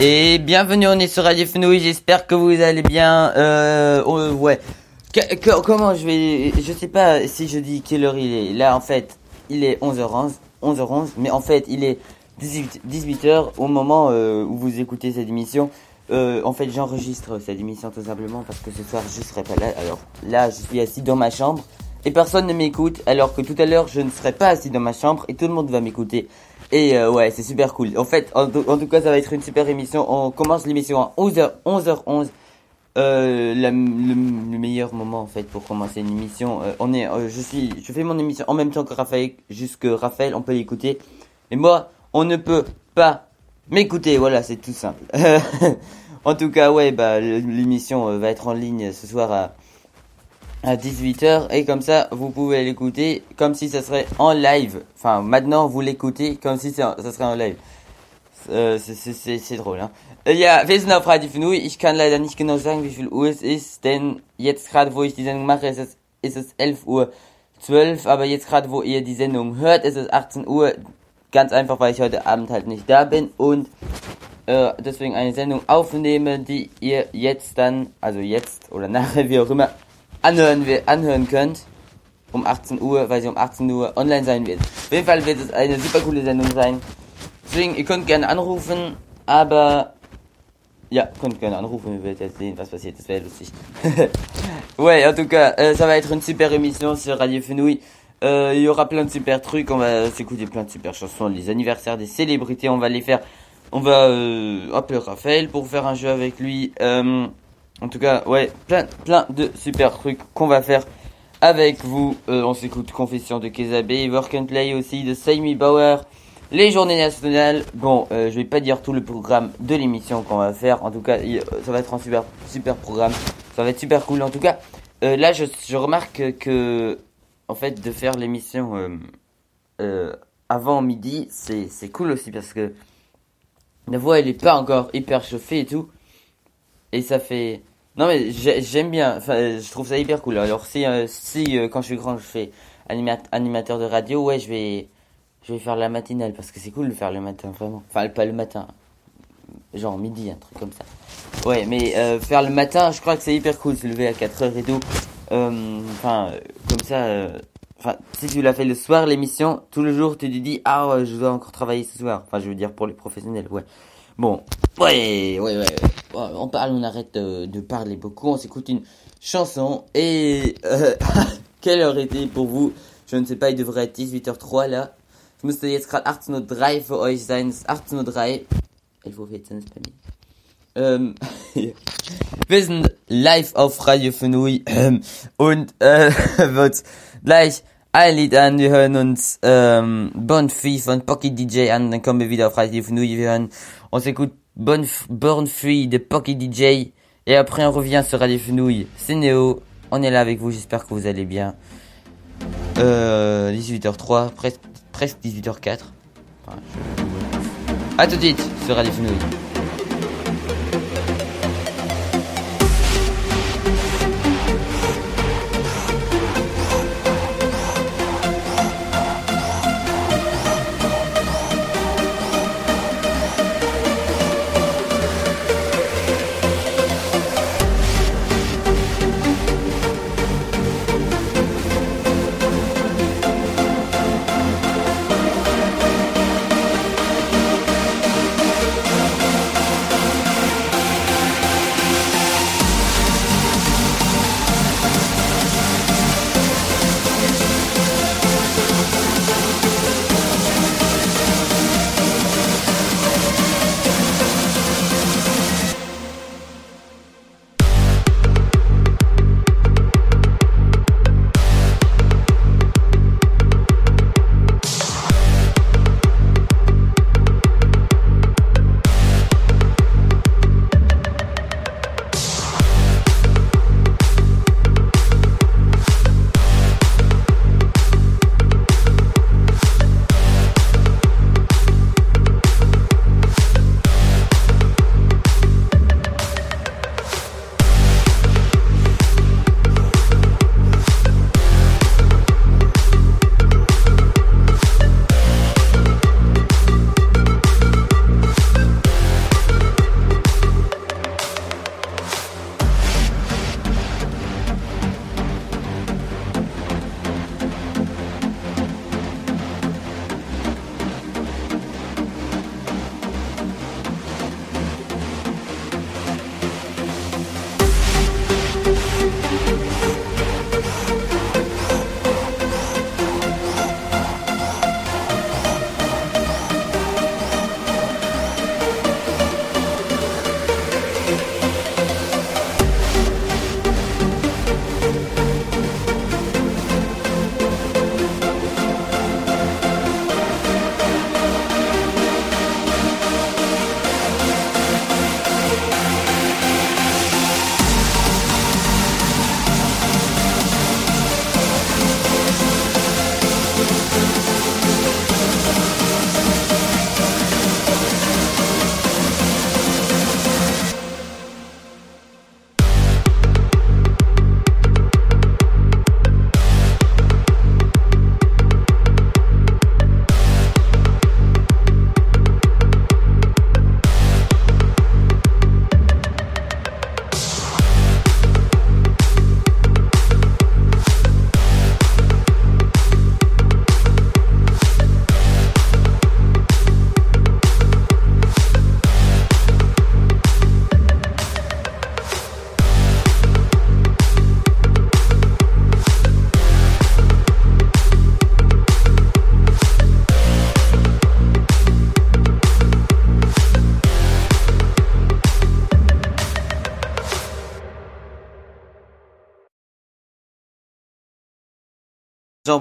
Et bienvenue, on est sur Radio Fenouil, j'espère que vous allez bien. Euh, oh, ouais. Comment je vais... Je sais pas si je dis quelle heure il est. Là, en fait, il est 11h11, 11h11, mais en fait, il est 18, 18h au moment euh, où vous écoutez cette émission. Euh, en fait, j'enregistre cette émission tout simplement parce que ce soir, je serai pas là. Alors là, je suis assis dans ma chambre et personne ne m'écoute, alors que tout à l'heure, je ne serai pas assis dans ma chambre et tout le monde va m'écouter. Et euh, ouais, c'est super cool. En fait, en, tout- cas, ça va être une super émission. On commence l'émission à 11h, 11h11. Euh, le, le meilleur moment en fait pour commencer une émission. Euh, on est, euh, je suis, je fais mon émission en même temps que Raphaël, jusque Raphaël, on peut l'écouter. Et moi, on ne peut pas m'écouter. Voilà, c'est tout simple. en tout cas, ouais, bah l'émission euh, va être en ligne ce soir à à 18h et comme ça vous pouvez l'écouter comme si ça serait en live. Enfin, maintenant vous l'écoutez comme si ça serait en live. Äh, c'est- drôle, hein. Äh, Ja, wir sind auf Radio Fenui. Ich kann leider nicht genau sagen, wie viel Uhr es ist, denn jetzt gerade, wo ich die Sendung mache, ist es, ist es 11 Uhr 12, aber jetzt gerade, wo ihr die Sendung hört, ist es 18 Uhr. Ganz einfach, weil ich heute Abend halt nicht da bin und äh, deswegen eine Sendung aufnehme, die ihr jetzt dann, also jetzt oder nachher, wie auch immer, anhören, wir- anhören könnt. Um 18 Uhr, weil sie um 18 Uhr online sein wird. Auf jeden Fall wird es eine super coole Sendung sein. Deswegen, ihr könnt gerne anrufen, aber ja, könnt gerne anrufen, ihr werdet jetzt sehen, was passiert, das wäre lustig. ouais, en tout cas, euh, ça va être une super émission sur Radio Fenouil. Euh, Il y aura plein de super trucs, on va s'écouter plein de super chansons, les anniversaires des célébrités, on va les faire. On va euh, appeler Raphaël pour faire un jeu avec lui. Euh, en tout cas, ouais, plein, plein de super trucs qu'on va faire avec vous. Euh, on s'écoute Confession de Kezabé, Work and Play aussi de Saimi Bauer, les journées nationales. Bon, euh, je vais pas dire tout le programme de l'émission qu'on va faire. En tout cas, ça va être un super, super programme. Ça va être super cool. En tout cas, euh, là, je, je remarque que, en fait, de faire l'émission euh, euh, avant midi, c'est cool aussi parce que la voix, elle est pas encore hyper chauffée et tout. Et ça fait... Non mais j'ai- j'aime bien, enfin je trouve ça hyper cool. Alors si, euh, si euh, quand je suis grand je fais anima- animateur de radio, ouais je vais, je vais faire la matinale parce que c'est cool de faire le matin vraiment. Enfin pas le matin, genre midi, un truc comme ça. Ouais mais euh, faire le matin je crois que c'est hyper cool, se lever à 4h et tout. Enfin comme ça, enfin si tu l'as fait le soir l'émission, tout le jour tu te dis ah ouais, je dois encore travailler ce soir. Enfin je veux dire pour les professionnels, ouais. Bon, ouais, ouais, ouais. On parle, on arrête de, de parler beaucoup, on s'écoute une chanson et euh, quelle heure était pour vous? Je ne sais pas, il devrait être 18h03 là. Es müsste jetzt gerade 18.03 Uhr für euch sein. Es ist 18.03 Uhr. 11.14 Uhr ist bei mir. Ähm, wir sind live auf Radio Fenui ähm, und äh, wird gleich ein Lied an. Wir hören uns ähm, Bon Free von Pocky DJ an, dann kommen wir wieder auf Radio Fenui. Wir hören, on s'écoute Bon, Born Free de Pocky DJ et après on revient sur Radio Fenouil. C'est Néo, on est là avec vous, j'espère que vous allez bien. Euh, 18h03, presque, presque 18h04. Enfin, je- A tout de suite sur Radio Fenouil.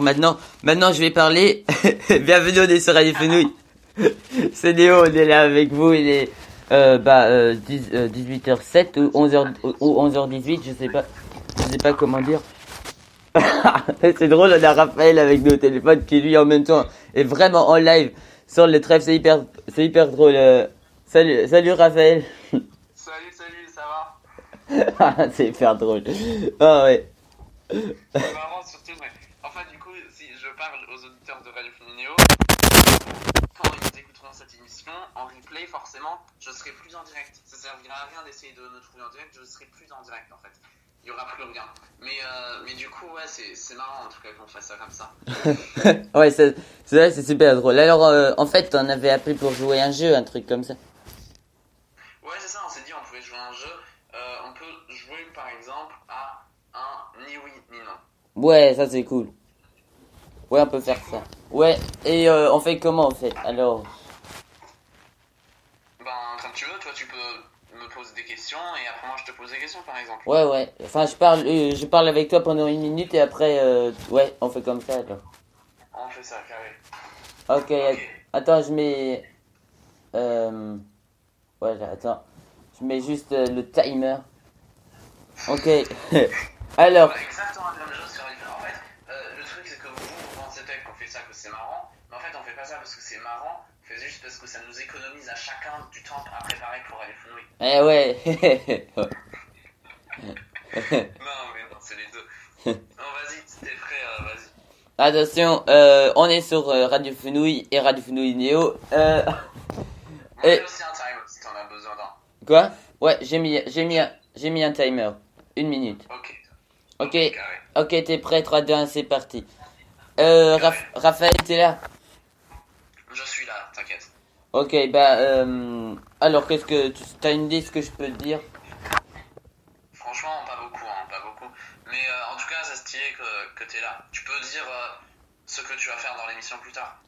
Maintenant, maintenant je vais parler. Bienvenue on est sur Radio Fenouil. C'est Néo, on est là avec vous. Il est euh, bah euh, 10, euh, 18h07 ou 11h ou 11h18, je sais pas, je sais pas comment dire. c'est drôle, on a Raphaël avec nos téléphones qui lui en même temps est vraiment en live sur le trèfle. C'est hyper, c'est hyper drôle. euh. Salut, salut Raphaël. Salut, salut, ça va? C'est hyper drôle. Ah ouais. C'est marrant surtout, mais enfin du coup, si je parle aux auditeurs de Radio Féminéo, quand ils écouteront cette émission, en replay, forcément, je serai plus en direct. Ça servira à rien d'essayer de me trouver en direct, je serai plus en direct en fait. Il y aura plus rien. Mais, euh, mais du coup, ouais, c'est marrant en tout cas qu'on fasse ça comme ça. ouais, c'est vrai, c'est super drôle. Alors, euh, en fait, on avait appelé pour jouer un jeu, un truc comme ça. Ouais, c'est ça, on s'est dit on pouvait jouer un jeu. Euh, on peut jouer par exemple à un ni oui ni non. Ouais, ça c'est cool. Ouais, on peut faire ça. Ouais, et on fait comment en fait? Alors, tu veux, toi tu peux me poser des questions et après moi je te pose des questions par exemple. ouais, ouais. Enfin, je parle, euh, je parle avec toi pendant une minute et après, euh, ouais, on fait comme ça. Alors. On fait ça, carré. Ok. Ok. Attends, je mets. Euh... Voilà, attends. Je mets juste euh, le timer. Ok. Alors, exactement le même jeu sur les En fait, euh, le truc c'est que vous, vous pensez peut-être qu'on fait ça, que c'est marrant, mais en fait on fait pas ça parce que c'est marrant, on juste parce que ça nous économise à chacun du temps à préparer pour aller fenouiller. eh ouais. Non, mais non, c'est les deux. Non, vas-y, t'es prêt, euh, vas-y. Attention, euh, on est sur euh, Radio Fenouil et Radio Fenouil Néo. Euh, Moi Et- aussi un time si t'en as besoin d'un. quoi? Ouais, j'ai mis, j'ai mis, j'ai mis un timer. Une minute. Ok. Ok, ok, t'es prêt 3, 2, 1, c'est parti. Euh, Raph- Raphaël, t'es là? Là, t'inquiète. Ok, bah, euh, alors qu'est-ce que, tu as une idée de ce que je peux te dire? Franchement, pas beaucoup, hein, pas beaucoup. Mais euh, en tout cas, c'est stylé que, que t'es là. Tu peux dire euh, ce que tu vas faire dans l'émission plus tard.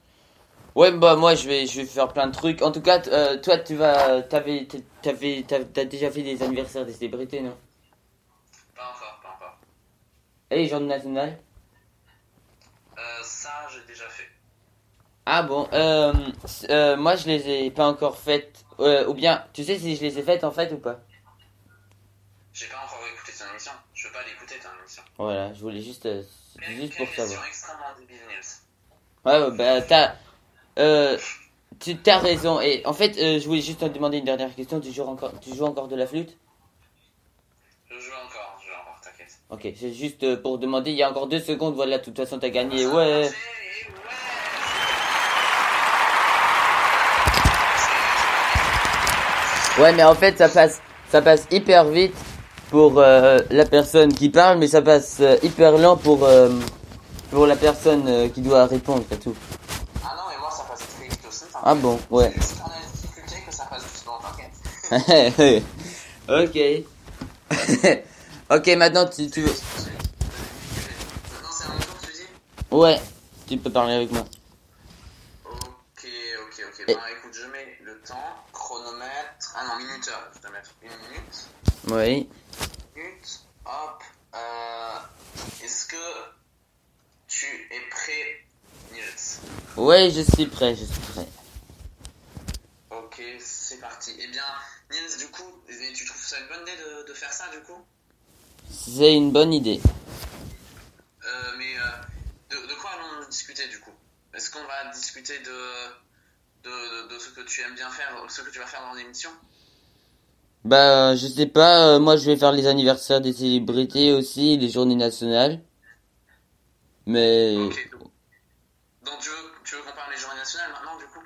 Ouais, bah moi je vais, je vais faire plein de trucs. En tout cas, euh, toi tu vas, t'avais, t'avais, t'as t'as déjà fait des anniversaires des célébrités, non? Pas encore, pas encore. Et les journées nationales Euh, ça, j'ai déjà fait. Ah bon, euh, euh, moi je les ai pas encore faites. Euh, ou bien, tu sais si je les ai faites en fait ou pas? J'ai pas encore écouté ton émission. Je veux pas l'écouter ton émission. Voilà, je voulais juste, euh, juste pour savoir. extrêmement débile. Ouais, ouais, bah t'as, euh, tu t'as raison. Et en fait, euh, je voulais juste te demander une dernière question. Tu joues encore, tu joues encore de la flûte? Je joue encore, je joue encore, t'inquiète. Ok, c'est juste pour demander. Il y a encore deux secondes. Voilà, de toute façon t'as gagné. Ça a Ouais. Ouais mais en fait, ça passe, ça passe hyper vite pour euh, la personne qui parle, mais ça passe euh, hyper lent pour euh, pour la personne euh, qui doit répondre, c'est tout. Ah non, mais moi ça passe très vite aussi. Ah bon, ouais. C'est juste qu'on a une difficulté que ça passe doucement, t'inquiète. ok. ok, maintenant tu, tu veux. Maintenant c'est à mon tour, tu dis? Ouais, tu peux parler avec moi. Ok, ok, ok. Et- Bah écoute, je mets le temps, chronomètre. Ah non, minuteur. Je vais mettre une minute. Oui. Minute, hop. Euh, Est-ce que tu es prêt, Nils? Ouais, je suis prêt, je suis prêt. Ok, c'est parti. Eh bien, Nils, du coup, tu trouves ça une bonne idée de, de faire ça, du coup? C'est une bonne idée. Euh, Mais euh, de, de quoi allons-nous discuter, du coup? Est-ce qu'on va discuter de, de, de, ce que tu aimes bien faire, ce que tu vas faire dans l'émission Bah, je sais pas. euh, moi, je vais faire les anniversaires des célébrités aussi, les journées nationales. Mais Ok. Donc tu veux, tu veux qu'on parle des journées nationales maintenant, du coup?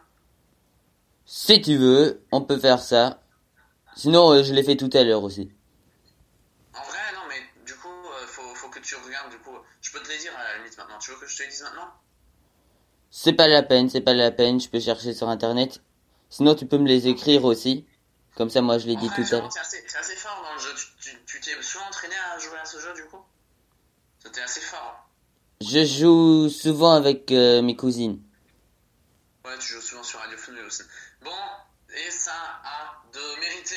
Si tu veux, on peut faire ça. Sinon, euh, je l'ai fait tout à l'heure aussi. En vrai, non, mais du coup, euh, faut, faut que tu regardes, du coup. Je peux te les dire à la limite maintenant. Tu veux que je te les dise maintenant? C'est pas la peine, c'est pas la peine. Je peux chercher sur internet. Sinon, tu peux me les écrire aussi. Comme ça, moi, je l'ai En dit vrai, tout à l'heure. t'es assez, fort dans le jeu. Tu- t'es souvent entraîné à jouer à ce jeu, du coup? C'était assez fort. Je joue souvent avec euh, mes cousines. Ouais, tu joues souvent sur Radio Fenouil aussi. Bon, et ça a de mérité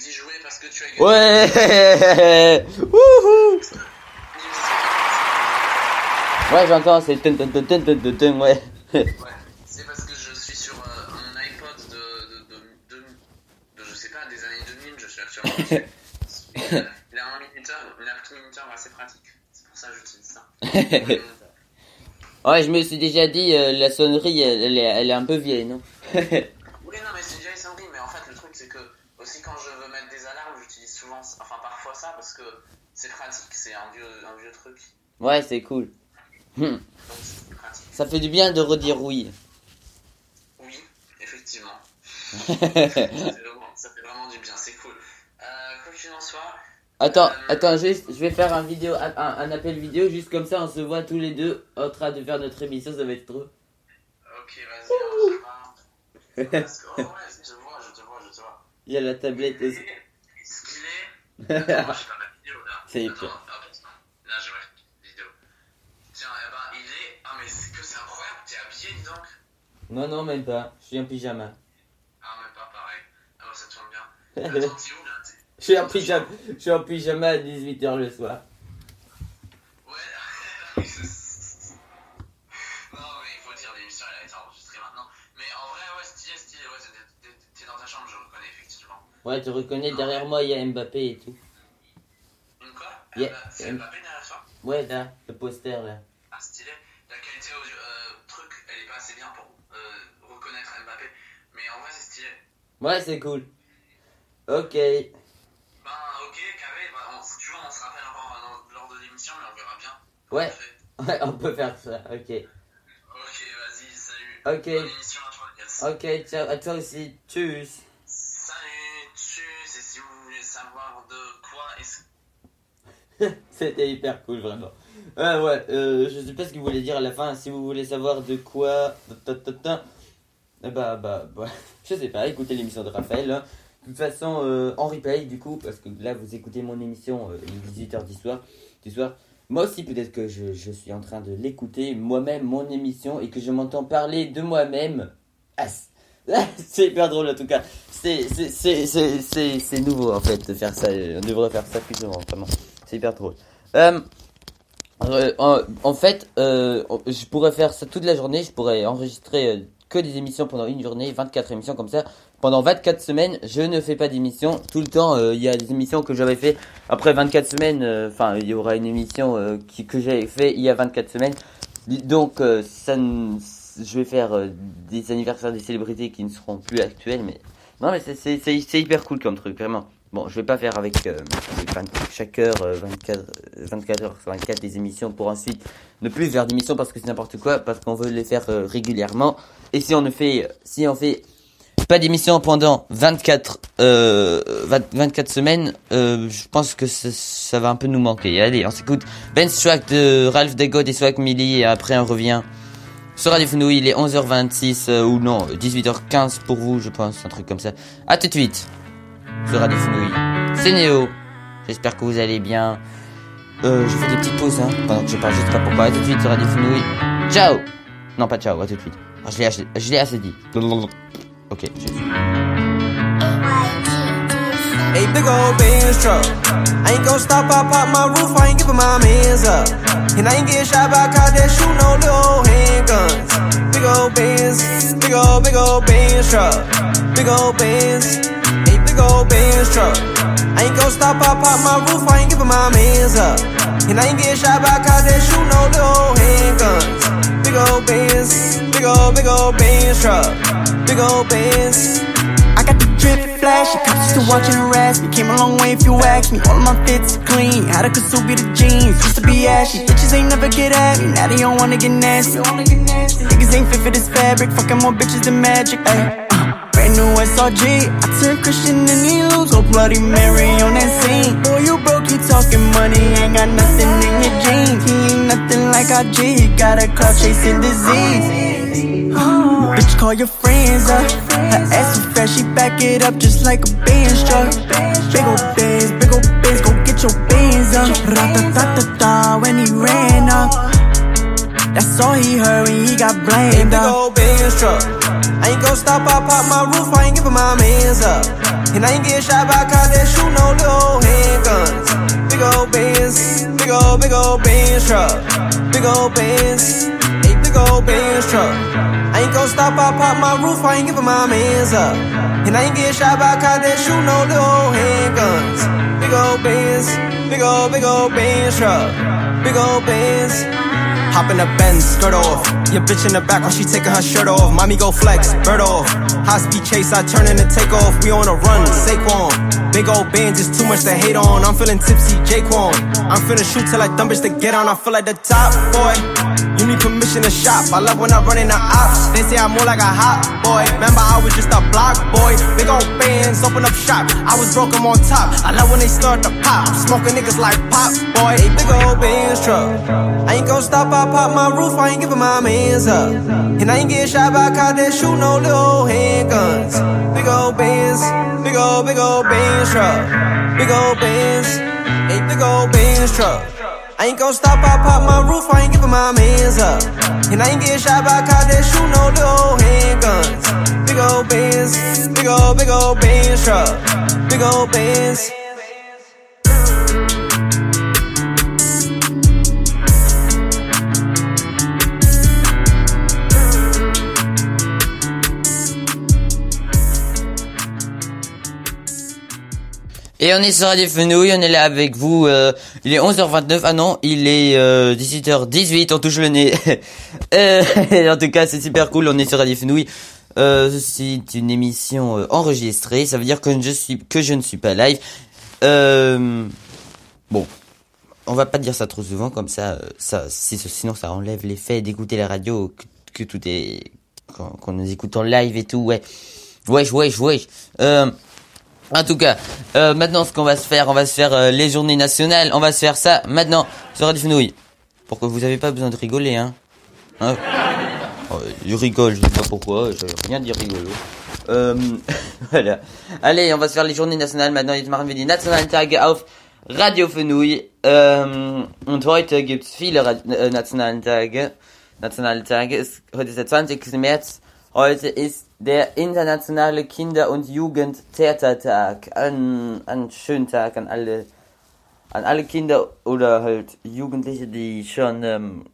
d'y jouer parce que tu as gagné. Ouais Wouhou Ouais, j'entends, c'est ouais. Ouais, c'est parce que je suis sur euh, mon iPod de, de, de, de, de, je sais pas, des années 2000, je suis actuellement dessus. Il a un minuteur, une appli minuteur assez pratique. C'est pour ça que j'utilise ça. ouais, je me suis déjà dit, euh, la sonnerie, elle, elle est, elle est un peu vieille, non? Oui, non, mais c'est une vieille sonnerie, mais en fait, le truc, c'est que, aussi quand je veux mettre des alarmes, j'utilise souvent, enfin, parfois ça, parce que c'est pratique, c'est un vieux, un vieux truc. Ouais, c'est cool. Hmm. Donc, c'est plus pratique. Ça fait du bien de redire oui. Oui, effectivement. Vraiment- ça fait vraiment du bien, c'est cool. Euh, quoi qu'il en soit, Attends, attends, juste, je vais faire un vidéo, un, un appel vidéo, juste comme ça, on se voit tous les deux en train de faire notre émission, ça va être trop. ok, vas-y, on se que, oh ouais, je te vois, je te vois, je te vois. Il y a la tablette aussi. Est-ce qu'il est. Attends, moi, je fais ma vidéo là. C'est hyper. Non, non, même pas, je suis en pyjama. Ah, même pas pareil. Ah, bah, ça tourne bien. Attends, t'es où là T'es- Je suis en pyjama, je suis en pyjama à 18h le soir. Ouais. non, mais il faut dire, l'émission elle a été enregistrée maintenant. Mais en vrai, ouais, stylé, stylé. Ouais, t'es- dans ta chambre, je reconnais effectivement. Ouais, tu reconnais, derrière moi, il y a Mbappé et tout. Une quoi? Yeah. Euh, C'est Mbappé derrière toi? Ouais, là, le poster, là. Ah, stylé. Ouais, c'est cool. Ok. Ben, ok, carré. Bah, on, tu veux, on se rappelle encore euh, lors de l'émission, mais on verra bien. Ouais. On. Ouais, on peut faire ça, ok. Ok, vas-y, salut. Ok. Bonne émission à toi, yes. Ok, ciao, à toi aussi. Tchuss. Salut, tchuss. Et si vous voulez savoir de quoi est-ce C'était hyper cool, vraiment. Ouais, ouais, euh, je sais pas ce qu'il voulait dire à la fin. Si vous voulez savoir de quoi. Eh Bah, bah, bah, je sais pas, écoutez l'émission de Raphaël. hein. De toute façon, euh, en replay, du coup, parce que là, vous écoutez mon émission euh, il est 18h du soir. Du soir. Moi aussi, peut-être que je, je suis en train de l'écouter, moi-même, mon émission, et que je m'entends parler de moi-même. Ah, c'est- hyper drôle en tout cas. C'est nouveau en fait de faire ça. On devrait faire ça plus souvent, vraiment. C'est hyper drôle. Euh, euh, en, fait, euh, je pourrais faire ça toute la journée. Je pourrais enregistrer euh, que des émissions pendant une journée, 24 émissions comme ça. Pendant 24 semaines, je ne fais pas d'émissions. Tout le temps, euh, il y a des émissions que j'avais fait après 24 semaines. euh, Enfin, il y aura une émission euh, qui, que j'avais fait il y a 24 semaines. Donc, ça, je vais faire des anniversaires des célébrités qui ne seront plus actuels. Mais non, mais c'est hyper cool comme truc, vraiment. Bon, je vais pas faire avec, euh, avec 20 chaque heure, euh, 24, euh, 24 heures, 24 des émissions pour ensuite ne plus faire d'émissions parce que c'est n'importe quoi, parce qu'on veut les faire euh, régulièrement. Et si on ne fait, si on fait pas d'émission pendant 24, euh, 20 24 semaines, euh, je pense que ça, ça va un peu nous manquer. Allez, on s'écoute Ben Strack de Ralph Degod et Swag Millie et après on revient sur Radio Fenouil, il est 11h26 euh, ou non, 18h15 pour vous, je pense, un truc comme ça. À tout de suite sur Radio. C'est Néo. J'espère que vous allez bien. Euh, je fais des petites pauses hein, pendant que je parle, je sais pas pourquoi. À tout de suite sur Radio Fenouil. Ciao Non, pas ciao, à tout de suite. Ah, je l'ai assez, je dit. Ok, fait. A big old. I ain't stop, I my roof, I ain't giving my mans up. And I ain't getting shot by. Big old Benz, big old, big old. Big old a big old Benz truck. I ain't gon' stop, I pop my roof, I ain't giving my mans up. And I ain't getting shot by cops that shoot no little handguns. Big old Benz, big old, big old Benz truck. Big old Benz. I got the drip flash, cops still watching harass me. Came a long way if you ask me. All of my fits clean. How the Kasubi the jeans, used to be ashy. Bitches ain't never get at me, now they don't wanna get nasty. Niggas ain't fit for this fabric, fucking more bitches than magic. Ay, brand new SRG, I turned Christian and he lose. Oh, Bloody Mary on that scene. Boy, you broke, you talking money, ain't got nothing in your jeans. He ain't nothing like he got a clout chasing disease. Uh, bitch, call your friends up. Her ass too fast, she back it up just like a Benz truck. Big ol' Benz, big ol' Benz, go get your Benz up. That's all he heard when he got blamed. Big ol' Benz truck. I ain't gon' stop, I pop my roof, I ain't giving my mans up. And I ain't getting shot by cops that shoot no little handguns. Big old Benz, big old, big old Benz truck. Big old Benz, a big old Benz truck. I ain't gon' stop, I pop my roof, I ain't giving my mans up. And I ain't getting shot by cops that shoot no little handguns. Big old Benz, big old, big old Benz truck. Big old Benz. Hop in the Benz, skirt off. Your bitch in the back while she taking her shirt off. Mommy go flex, bird off. High speed chase, I turn in and take off. We on a run, Saquon. Big old bands is too much to hate on. I'm feeling tipsy, Jaquan. I'm finna shoot till I dumb bitch to get on. I feel like the top boy. You need permission to shop. I love when I run in the ops. They say I'm more like a hot boy. Remember, I was just a block boy. Big old bands, open up shop. I was broke, I'm on top. I love when they start to pop. Smoking niggas like pop boy. A big old bands truck. I ain't gon' stop, I pop my roof. I ain't giving my mans up. And I ain't getting shot by cops that shoot no little handguns. Big old bands, big old, big old bands truck. Big old bands, a big old bands truck. I ain't gon' stop, I pop my roof, I ain't giving my mans up. And I ain't getting shot by cops that shoot no little handguns. Big old bands, big old, big old bands truck. Big old bands. Et on est sur Radio Fenouille, on est là avec vous. euh, il est 11h29. Ah non, il est euh, 18h18. On touche le nez. Euh, en tout cas, c'est super cool. On est sur Radio Fenouille. Euh, c'est une émission euh, enregistrée. Ça veut dire que je suis que je ne suis pas live. Euh, bon, on va pas dire ça trop souvent comme ça. ça, si- sinon ça enlève l'effet d'écouter la radio que, tout est quand nous écoutons live et tout. Ouais, wesh, wesh, wesh. Euh, en tout cas, euh, maintenant ce qu'on va se faire, on va se faire euh, les journées nationales, on va se faire ça maintenant sur Radio Fenouille. Pour que vous avez pas besoin de rigoler, hein. hein oh, je rigole, je sais pas pourquoi, je rien dit rigolo. Euh, voilà. Allez, on va se faire les journées nationales maintenant. Jetzt machen wir die nationalen Tage auf Radio Fenouille. Ähm, und heute gibt's viele Ra äh, nationalen Tage. Nationale Tage ist, heute ist der 20. März. Heute ist der internationale Kinder- und Jugendtheatertag. Ein, ein schönen Tag an alle, an alle Kinder oder halt Jugendliche, die schon ähm,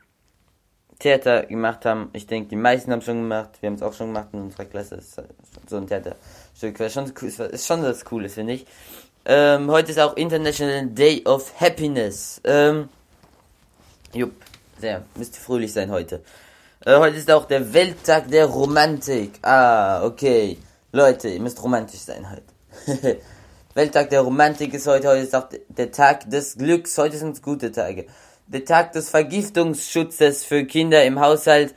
Theater gemacht haben. Ich denke, die meisten haben schon gemacht. Wir haben es auch schon gemacht in unserer Klasse. Ist so ein Theaterstück. Was schon, cool- ist schon das Coole, finde ich. Ähm, heute ist auch International Day of Happiness. Ähm, jupp, sehr. Müsste fröhlich sein heute. Äh, heute ist auch der Welttag der Romantik. Ah, okay. Leute, ihr müsst romantisch sein heute. Welttag der Romantik ist heute. Heute ist auch der Tag des Glücks. Heute sind es gute Tage. Der Tag des Vergiftungsschutzes für Kinder im Haushalt.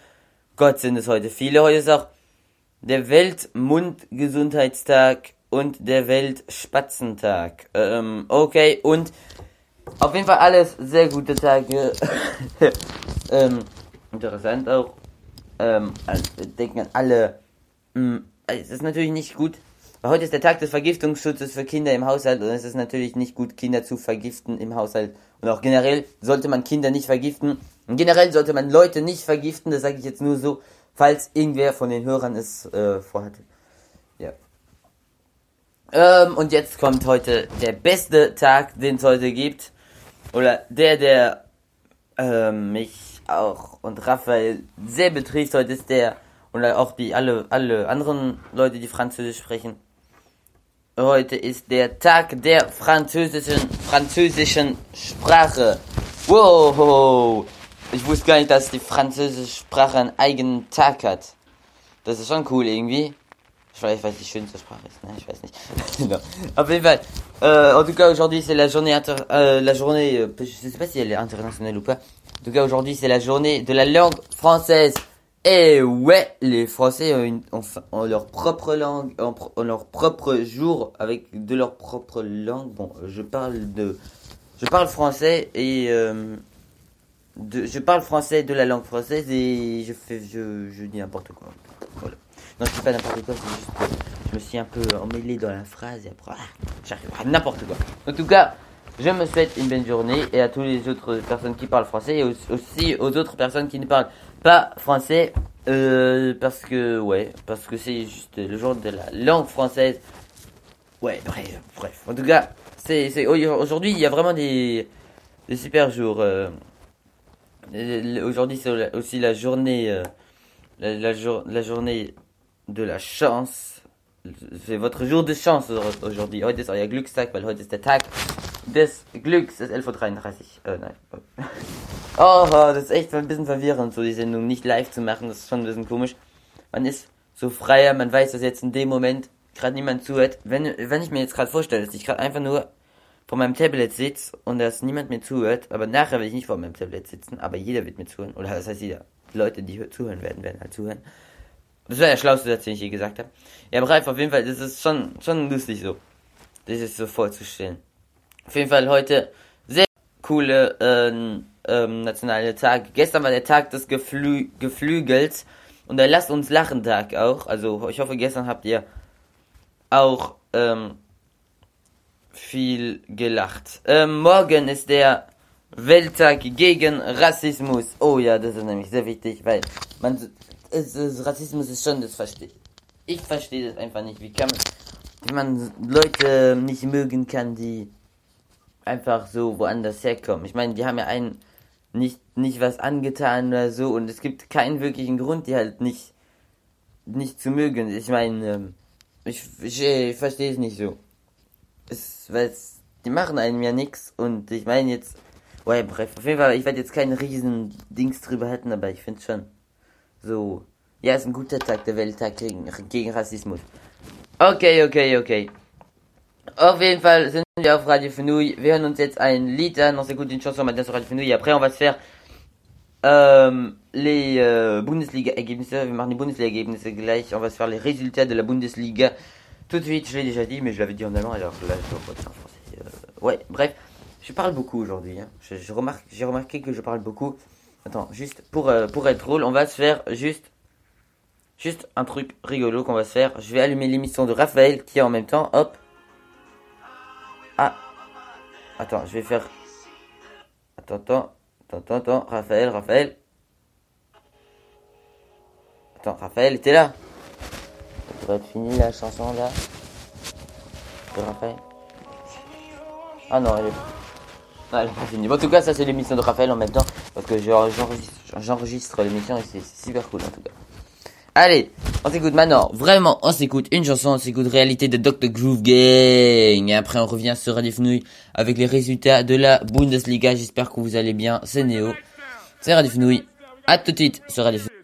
Gott sind es heute viele. Heute ist auch der Weltmundgesundheitstag und der Weltspatzentag. Ähm, okay, und auf jeden Fall alles sehr gute Tage. ähm, interessant auch. Ähm, also, denken an alle. Mh, es ist natürlich nicht gut. Heute ist der Tag des Vergiftungsschutzes für Kinder im Haushalt und es ist natürlich nicht gut, Kinder zu vergiften im Haushalt. Und auch generell sollte man Kinder nicht vergiften. Und generell sollte man Leute nicht vergiften, das sage ich jetzt nur so, falls irgendwer von den Hörern es äh, vorhatte. Ja. Ähm, und jetzt kommt heute der beste Tag, den es heute gibt. Oder der, der ähm, mich auch und Raphael sehr betrifft. Heute ist der, oder auch die alle, alle anderen Leute, die Französisch sprechen. Heute ist der Tag der französischen, französischen Sprache. Wow! Ich wusste gar nicht, dass die französische Sprache einen eigenen Tag hat. Das ist schon cool irgendwie. Je weiß, weil die schönste Sprache ist, ne? Ich weiß nicht. non. Auf jeden Fall. Euh, en tout cas, aujourd'hui, c'est la journée inter... euh, la journée... euh, je sais pas si elle est internationale ou pas. En tout cas, aujourd'hui, c'est la journée de la langue française. Et ouais, les Français ont, une, ont, ont leur propre langue, ont, ont leur propre jour avec de leur propre langue. Bon, je parle de... Je parle français et... euh, de, je parle français de la langue française et je fais... Je, je dis n'importe quoi. Voilà. Non, je dis pas n'importe quoi, c'est juste je me suis un peu emmêlé dans la phrase et après, ah, j'arrive à n'importe quoi. En tout cas, je me souhaite une bonne journée et à toutes les autres personnes qui parlent français et au- aussi aux autres personnes qui ne parlent pas français euh, parce que, ouais, parce que c'est juste le jour de la langue française. Ouais, bref, bref. En tout cas, c'est, c'est aujourd'hui il y a vraiment des, des super jours. euh. Aujourd'hui c'est aussi la journée, euh, la, la, jour- la journée de la chance. C'est votre jour de chance aujourd'hui. Heute ist euer Glückstag, weil heute ist der Tag des Glücks. Ist 11.33 Uhr. Äh, nein. Oh, das ist echt ein bisschen verwirrend, so die Sendung nicht live zu machen. Das ist schon ein bisschen komisch. Man ist so freier, man weiß, dass jetzt in dem Moment gerade niemand zuhört. Wenn, wenn ich mir jetzt gerade vorstelle, dass ich gerade einfach nur vor meinem Tablet sitze und dass niemand mir zuhört, aber nachher will ich nicht vor meinem Tablet sitzen, aber jeder wird mir zuhören. Oder das heißt jeder. Die Leute, die hö- zuhören werden, werden halt zuhören. Das wäre der schlauste Satz, den ich je gesagt habe. Ja, aber auf jeden Fall, das ist schon, schon lustig so. Das ist so vorzustellen. Auf jeden Fall heute sehr coole ähm, ähm, nationale Tag. Gestern war der Tag des Geflü Geflügels und der Lasst uns lachen Tag auch. Also ich hoffe, gestern habt ihr auch ähm, viel gelacht. Ähm, morgen ist der Welttag gegen Rassismus. Oh ja, das ist nämlich sehr wichtig, weil man es, es, Rassismus ist schon, das verstehe ich. verstehe das einfach nicht. Wie kann man, wie man Leute nicht mögen kann, die einfach so woanders herkommen. Ich meine, die haben ja einen nicht, nicht was angetan oder so und es gibt keinen wirklichen Grund, die halt nicht, nicht zu mögen. Ich meine, ähm, ich, ich, ich verstehe es nicht so. Es, weil die machen einem ja nichts und ich meine jetzt, oh ja, auf jeden Fall, ich werde jetzt keinen riesen Dings drüber halten, aber ich finde schon so, ja, ist ein guter Tag, der Welttag gegen, gegen Rassismus. Okay, okay, okay. Auf jeden Fall sind wir auf Radio Fenouille. Wir hören uns jetzt ein Lied an. On s'écoute une chanson maintenant sur Radio Fenouille. Après, on va se faire ähm, les euh, Bundesliga-Ergebnisse. Wir machen die Bundesliga-Ergebnisse gleich. On va se faire les résultats de la Bundesliga. Tout de suite, je l'ai déjà dit, mais je l'avais dit en allemand, alors là, je dire en français. Euh, ouais, bref. Je parle beaucoup aujourd'hui. Hein. Je, je remarque, j'ai remarqué que je parle beaucoup. Attends, juste pour, euh, pour être drôle, on va se faire juste, juste un truc rigolo qu'on va se faire. Je vais allumer l'émission de Raphaël qui est en même temps. Hop. Attends, je vais faire. Attends, attends. Attends, attends. Raphaël, Raphaël. Attends, Raphaël, t'es là Ça devrait être fini la chanson là. De Raphaël. Ah non, elle est. Non, elle est pas finie. Bon, en tout cas, ça c'est l'émission de Raphaël en même temps. Parce que j'enregistre, l'émission et c'est super cool en tout cas. Allez, on s'écoute maintenant. Vraiment, on s'écoute une chanson, on s'écoute réalité de Dr. Groove Gang. Et après, on revient sur Radio Fenouille avec les résultats de la Bundesliga. J'espère que vous allez bien. C'est Néo. C'est Radio Fenouille. À tout de suite sur Radio Fenouille.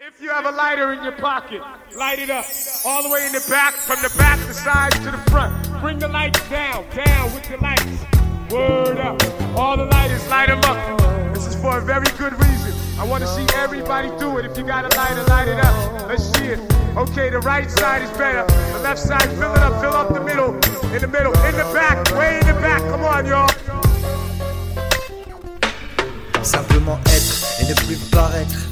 If you have a lighter in your pocket, light it up. All the way in the back, from the back, the side to the front. Bring the lights down, down with the lights. Word up. All the lighters, light them up. This is for a very good reason. I want to see everybody do it. If you got a lighter, light it up. Let's see it. Okay, the right side is better. The left side, fill it up, fill up the middle. In the middle, in the back, way in the back. Come on, y'all. Simplement être et ne plus paraître.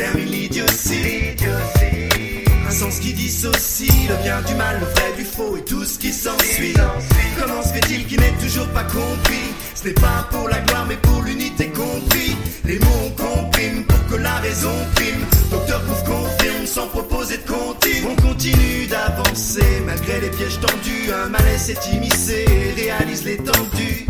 Commence et. Un sens qui dissocie le bien du mal, le vrai du faux et tout ce qui s'ensuit. Comment se fait-il qu'il n'est toujours pas compris? Ce n'est pas pour la gloire mais pour l'unité compris. Les mots compriment pour que la raison prime. Docteur Pouf confirme sans proposer de comptine. On continue d'avancer malgré les pièges tendus. Un malaise s'est immiscé et réalise l'étendue.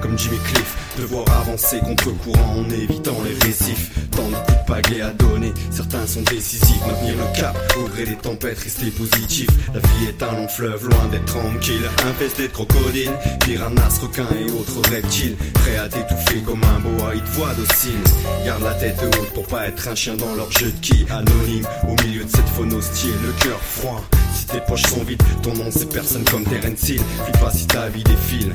Comme Jimmy Cliff, devoir avancer contre courant en évitant les récifs. Tant de coups de pagaie à donner, certains sont décisifs, maintenir le cap, au gré des tempêtes, rester positif. La vie est un long fleuve, loin d'être tranquille, infesté de crocodiles, piranhas, requins et autres reptiles, prêts à t'étouffer comme un boa, ils te voient docile. Garde la tête haute pour pas être un chien dans leur jeu de qui, anonyme, au milieu de cette faune hostile, le cœur froid. Si tes poches sont vides, ton nom c'est personne comme Terence Hill. Flippe pas si ta vie défile.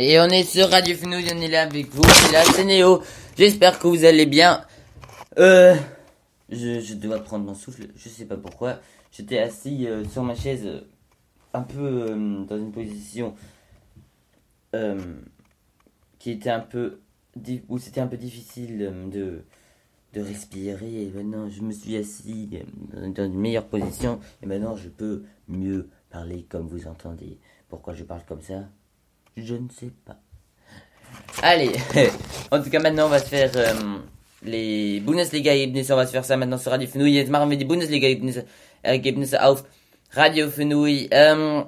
Et on est sur Radio Fenouil, on est là avec vous, c'est là, c'est. J'espère que vous allez bien. Euh, je, dois prendre mon souffle, je sais pas pourquoi. J'étais assis euh, sur ma chaise, euh, un peu dans une position qui était un peu, où c'était un peu difficile de de respirer. Et maintenant, je me suis assis dans une meilleure position et maintenant je peux mieux parler comme vous entendez. Pourquoi je parle comme ça? Je ne sais pas. Allez, en tout cas maintenant on va se faire euh, les Bundesliga-Ergebnisse, on va se faire ça maintenant sur Radio Fenouil. Jetzt machen wir die Bundesliga-Ergebnisse Ergebnisse auf Radio Fenouil. Ähm,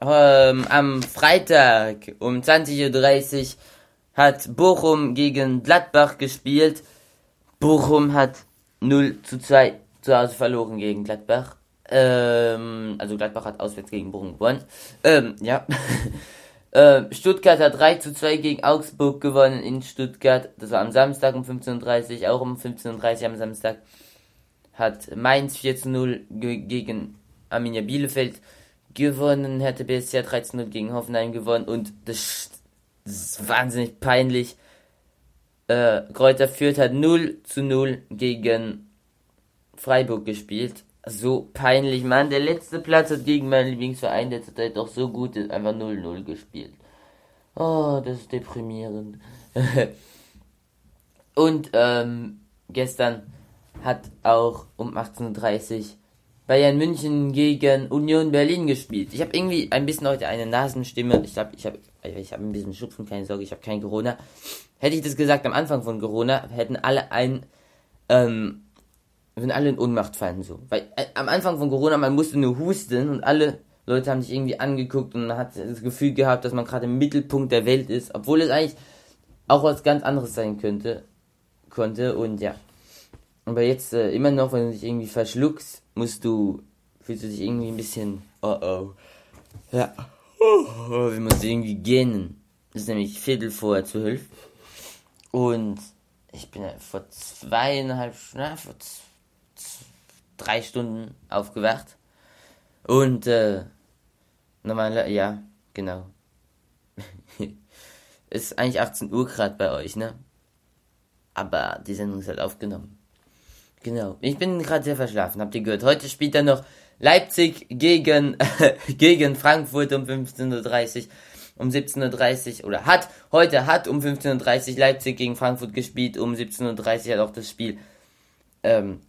ähm, am Freitag um 20.30 Uhr hat Bochum gegen Gladbach gespielt. Bochum hat 0 zu 2 zu Hause verloren gegen Gladbach. Ähm, also Gladbach hat auswärts gegen Bochum gewonnen. Ähm, ja. Ähm, Stuttgart hat 3 zu 2 gegen Augsburg gewonnen in Stuttgart. Das war am Samstag um 15.30 Uhr, auch um 15.30 Uhr am Samstag. Hat Mainz 4 zu 0 ge gegen Arminia Bielefeld gewonnen. BSC hat 3 zu 0 gegen Hoffenheim gewonnen. Und das, das ist wahnsinnig peinlich. Äh, Kräuter Fürth hat 0 zu 0 gegen Freiburg gespielt. So peinlich, Mann. Der letzte Platz hat gegen meinen Lieblingsverein der zurzeit doch so gut ist, einfach 0-0 gespielt. Oh, das ist deprimierend. Und ähm, gestern hat auch um 18.30 Uhr Bayern München gegen Union Berlin gespielt. Ich habe irgendwie ein bisschen heute eine Nasenstimme. Ich glaube, ich habe ich hab ein bisschen Schnupfen, keine Sorge, ich habe kein Corona. Hätte ich das gesagt am Anfang von Corona, hätten alle ein, ähm, würden alle in Ohnmacht fallen, so. Weil äh, am Anfang von Corona, man musste nur husten und alle Leute haben sich irgendwie angeguckt und man hat das Gefühl gehabt, dass man gerade im Mittelpunkt der Welt ist, obwohl es eigentlich auch was ganz anderes sein könnte, konnte und ja. Aber jetzt äh, immer noch, wenn du dich irgendwie verschluckst, musst du, fühlst du dich irgendwie ein bisschen, oh oh. Ja. Oh, wir müssen irgendwie gähnen. Es ist nämlich Viertel vor zwölf. Und ich bin ja vor zweieinhalb, na, vor z- z- drei Stunden aufgewacht. Und, äh, normal, ja, genau. ist eigentlich 18 Uhr gerade bei euch, ne? Aber die Sendung ist halt aufgenommen. Genau. Ich bin gerade sehr verschlafen, habt ihr gehört. Heute spielt dann noch Leipzig gegen, gegen Frankfurt um 15.30 Uhr. Um 17.30 Uhr oder hat, heute hat um 15.30 Uhr Leipzig gegen Frankfurt gespielt. Um 17.30 Uhr hat auch das Spiel ähm,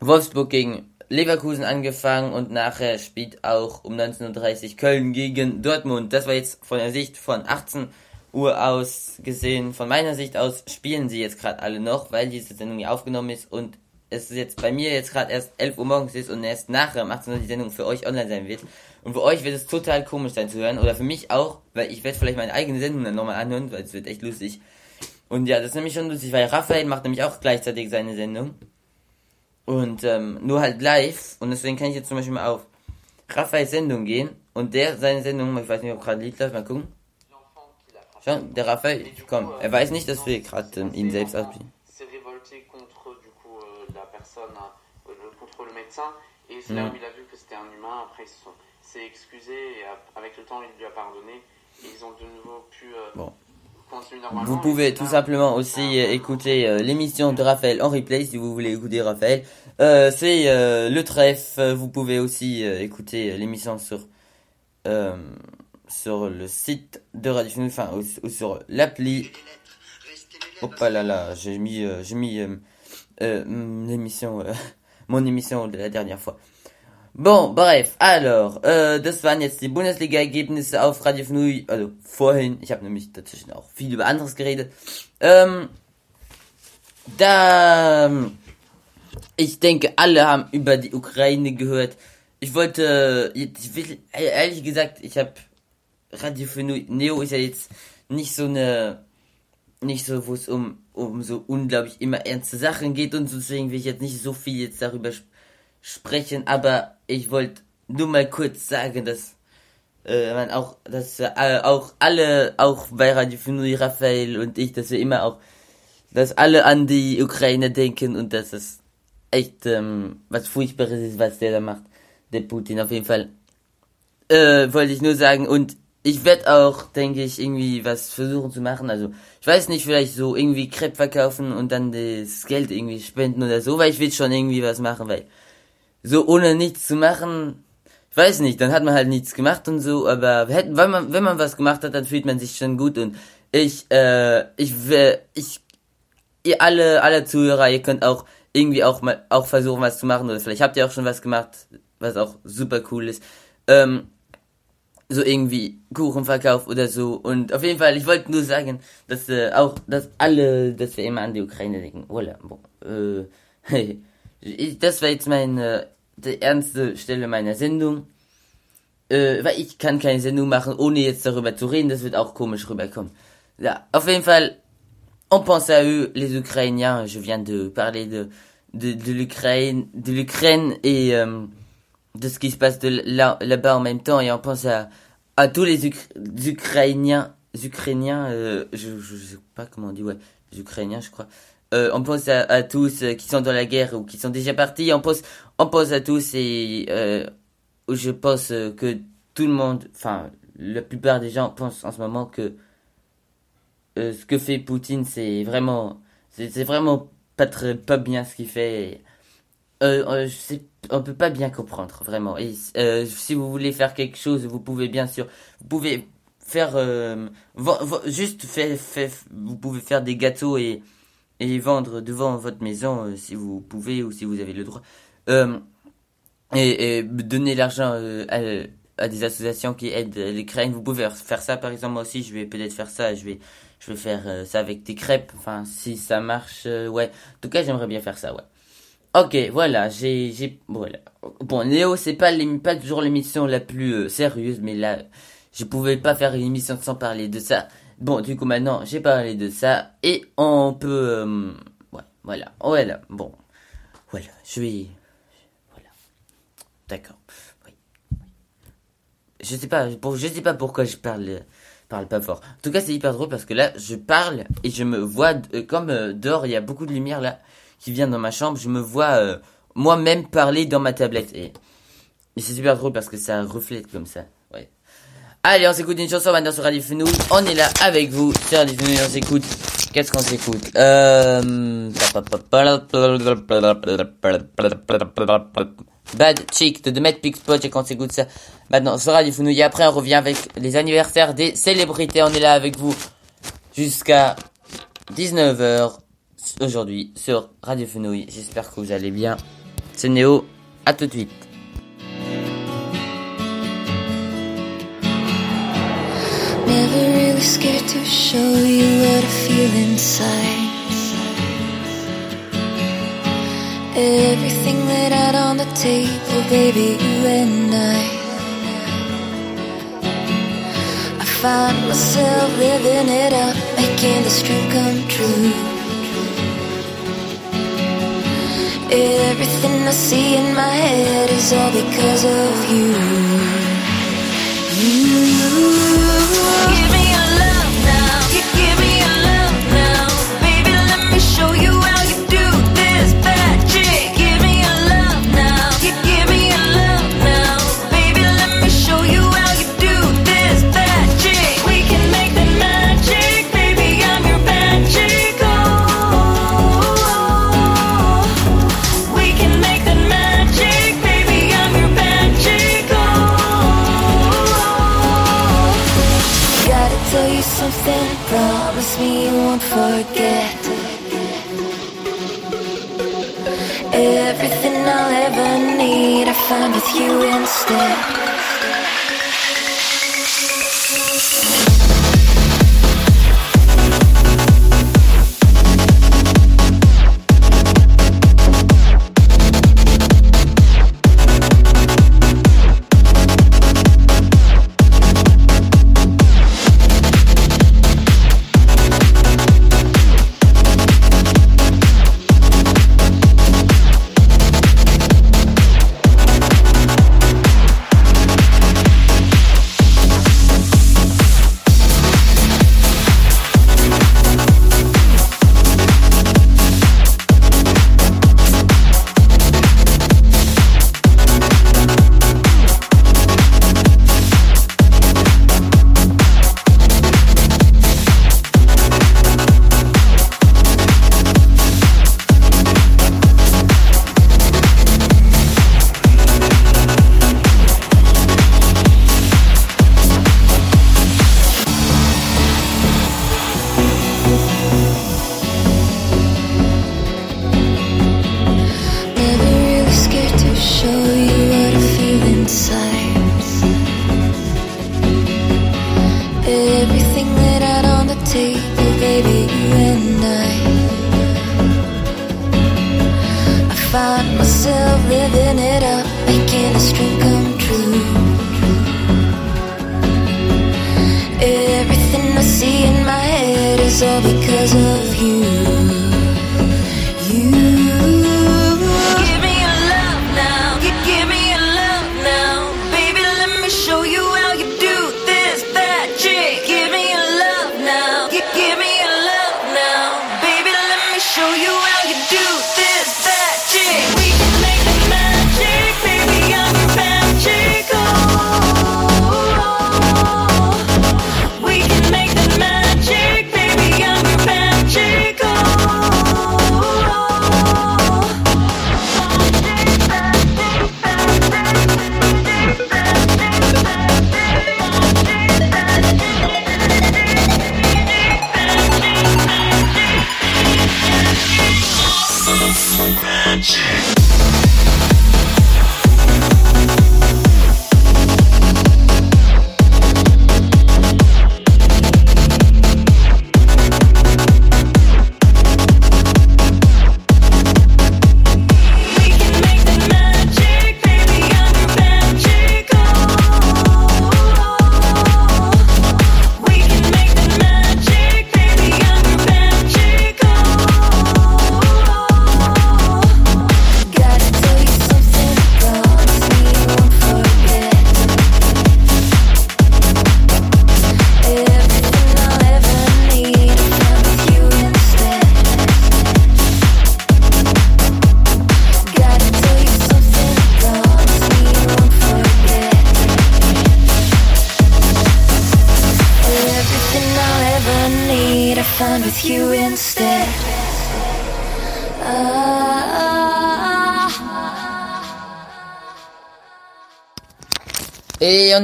Wolfsburg gegen Leverkusen angefangen und nachher spielt auch um 19.30 Uhr Köln gegen Dortmund. Das war jetzt von der Sicht von 18 Uhr aus gesehen. Von meiner Sicht aus spielen sie jetzt gerade alle noch, weil diese Sendung hier aufgenommen ist und es jetzt bei mir jetzt gerade erst 11 Uhr morgens ist und erst nachher um 18 Uhr die Sendung für euch online sein wird. Und für euch wird es total komisch sein zu hören. Oder für mich auch, weil ich werde vielleicht meine eigene Sendung dann nochmal anhören, weil es wird echt lustig. Und ja, das ist nämlich schon lustig, weil Raphael macht nämlich auch gleichzeitig seine Sendung. Und ähm, nur halt live. Und deswegen kann ich jetzt zum Beispiel mal auf Raphaels Sendung gehen. Und der seine Sendung, ich weiß nicht, ob gerade Lied läuft, mal gucken. Schon, der Raphael, komm, er weiß nicht, dass wir gerade ähm, ihn selbst coup euh, euh, médecin, et c'est là Mm. où il a vu que c'était un humain. Après, il s'est excusé et avec le temps, il lui a pardonné. Et ils ont de nouveau pu euh, Bon. Vous pouvez tout simplement aussi écouter euh, l'émission de Raphaël en replay si vous voulez écouter Raphaël. Euh, c'est euh, le trèfle. Vous pouvez aussi euh, écouter l'émission sur sur le site de Radio Fenouil, enfin ou, ou sur l'appli. Hop là là, j'ai mis j'ai mis l'émission mon émission de la dernière fois. Bon, bref, alors, äh, das waren jetzt die Bundesliga-Ergebnisse auf Radio Fnui, also vorhin, ich habe nämlich dazwischen auch viel über anderes geredet. Ähm, da, ich denke, alle haben über die Ukraine gehört. Ich wollte, ich will, ehrlich gesagt, ich habe Radio Fnui, Neo ist ja jetzt nicht so eine, nicht so, wo es um, um so unglaublich immer ernste Sachen geht und so, deswegen will ich jetzt nicht so viel jetzt darüber sp sprechen, aber ich wollte nur mal kurz sagen, dass äh, man auch, dass äh, auch alle, auch bei Radio Funui, Raphael und ich, dass wir immer auch, dass alle an die Ukraine denken und dass es echt ähm, was Furchtbares ist, was der da macht, der Putin auf jeden Fall. Äh, wollte ich nur sagen und ich werde auch, denke ich, irgendwie was versuchen zu machen. Also, ich weiß nicht, vielleicht so irgendwie Crepe verkaufen und dann das Geld irgendwie spenden oder so, weil ich will schon irgendwie was machen, weil so ohne nichts zu machen, ich weiß nicht, dann hat man halt nichts gemacht und so, aber hätten, wenn man, wenn man was gemacht hat, dann fühlt man sich schon gut und ich, äh, ich, will- ich, ihr alle, alle Zuhörer, ihr könnt auch irgendwie auch mal, auch versuchen, was zu machen oder vielleicht habt ihr auch schon was gemacht, was auch super cool ist. Ähm, so irgendwie Kuchenverkauf oder so. Und auf jeden Fall, ich wollte nur sagen, dass äh, auch, dass alle, dass wir immer an die Ukraine denken. Voilà, bon. Äh, hey. Das war jetzt meine, die ernste Stelle meiner Sendung. Äh, weil ich kann keine Sendung machen, ohne jetzt darüber zu reden, das wird auch komisch rüberkommen. Ja, auf jeden Fall, on pense à eux, les Ukrainiens, je viens de parler de, de, de l'Ukraine, de l'Ukraine et, euh, de ce qui se passe de là, là-bas en même temps et on pense à, à tous les Uk- Ukrainiens, Ukrainiens, euh, je, je sais pas comment on dit, ouais, les Ukrainiens, je crois. Euh, on pense à, à tous euh, qui sont dans la guerre ou qui sont déjà partis. On pense, on pense à tous et euh, je pense que tout le monde, enfin, la plupart des gens pensent en ce moment que euh, ce que fait Poutine, c'est vraiment, c'est vraiment pas très, pas bien ce qu'il fait. Euh, euh, on peut pas bien comprendre vraiment. Si vous voulez faire quelque chose, vous pouvez bien sûr, vous pouvez faire juste faire- vous pouvez faire des gâteaux et et vendre devant votre maison si vous pouvez ou si vous avez le droit. Euh, et, donner l'argent euh, à, des associations qui aident l'Ukraine. Vous pouvez faire ça par exemple moi aussi. Je vais peut-être faire ça. Je vais je vais faire euh, ça avec des crêpes. Enfin si ça marche, ouais. En tout cas j'aimerais bien faire ça, ouais. Ok, voilà, j'ai, voilà. Bon, Néo, c'est pas pas toujours l'émission la plus sérieuse, mais là, je pouvais pas faire une émission sans parler de ça. Bon, du coup, maintenant, j'ai parlé de ça, et on peut, ouais, voilà, voilà, bon, voilà, je vais, d'accord, oui. Je sais pas, je sais pas pourquoi je parle, parle pas fort. En tout cas, c'est hyper drôle parce que là, je parle et je me vois, euh, comme euh, dehors, il y a beaucoup de lumière là qui vient dans ma chambre, je me vois euh, moi-même parler dans ma tablette. Et, c'est super drôle parce que ça reflète comme ça. Allez, on s'écoute une chanson maintenant sur Radio Fenouil. On est là avec vous sur Radio Fenouil. On s'écoute. Qu'est-ce qu'on s'écoute euh... Bad Chick de Demet Pixpot et quand c'est good ça. Maintenant, sur Radio du Founou. après, on revient avec les anniversaires des célébrités. On est là avec vous jusqu'à 19h aujourd'hui sur Radio Fenouille. J'espère que vous allez bien. C'est Néo. À tout de suite. Everything laid out on the table, baby, you and I. I find myself living it up, making this dream come true. Everything I see in my head is all because of you. You give me. find with you instead.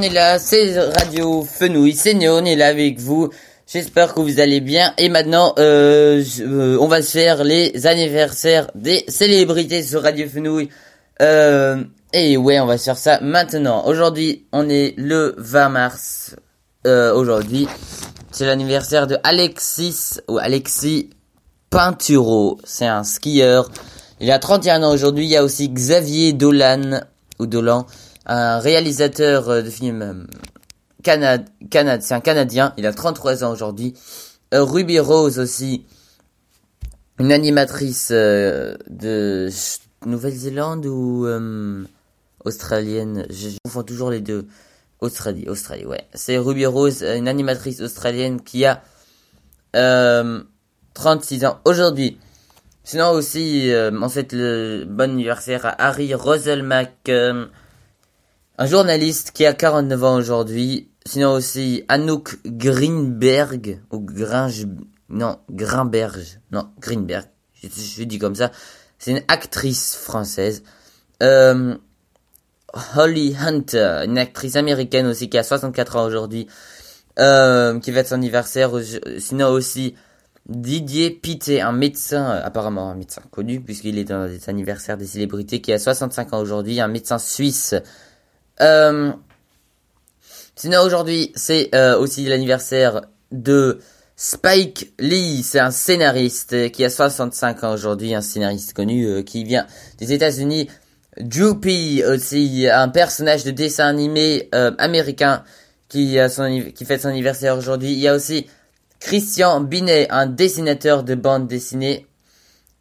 Est là, c'est Radio Fenouil, c'est Néo, on est là avec vous. J'espère que vous allez bien. Et maintenant, euh, euh, on va se faire les anniversaires des célébrités sur Radio Fenouil. Euh, et ouais, on va se faire ça maintenant. Aujourd'hui, on est le 20 mars. Aujourd'hui, c'est l'anniversaire de Alexis ou Alexis Pinturo. C'est un skieur. Il a 31 ans aujourd'hui. Il y a aussi Xavier Dolan ou Dolan, un réalisateur euh, de films euh, Canad, Canad, c'est un Canadien. Il a 33 ans aujourd'hui. Euh, Ruby Rose aussi, une animatrice euh, de Nouvelle-Zélande ou euh, australienne? Je, confonds toujours les deux. Australie, Australie, ouais. C'est Ruby Rose, une animatrice australienne qui a euh, 36 ans aujourd'hui. Sinon aussi, on souhaite le bon anniversaire à Harry Roselmack, un journaliste qui a 49 ans aujourd'hui. Sinon aussi Anouk Greenberg, ou Gringe, non, Grimberge, non, Greenberg, je, je dis comme ça. C'est une actrice française. Euh, Holly Hunter, une actrice américaine aussi qui a 64 ans aujourd'hui, euh, qui fête son anniversaire. Sinon aussi Didier Pité, un médecin, euh, apparemment un médecin connu, puisqu'il est dans les anniversaires des célébrités, qui a 65 ans aujourd'hui, un médecin suisse. Euh, sinon aujourd'hui, c'est euh, aussi l'anniversaire de Spike Lee, c'est un scénariste qui a 65 ans aujourd'hui, un scénariste connu euh, qui vient des États-Unis. Droopy aussi, un personnage de dessin animé euh, américain qui a son qui fête son anniversaire aujourd'hui. Il y a aussi Christian Binet, un dessinateur de bande dessinée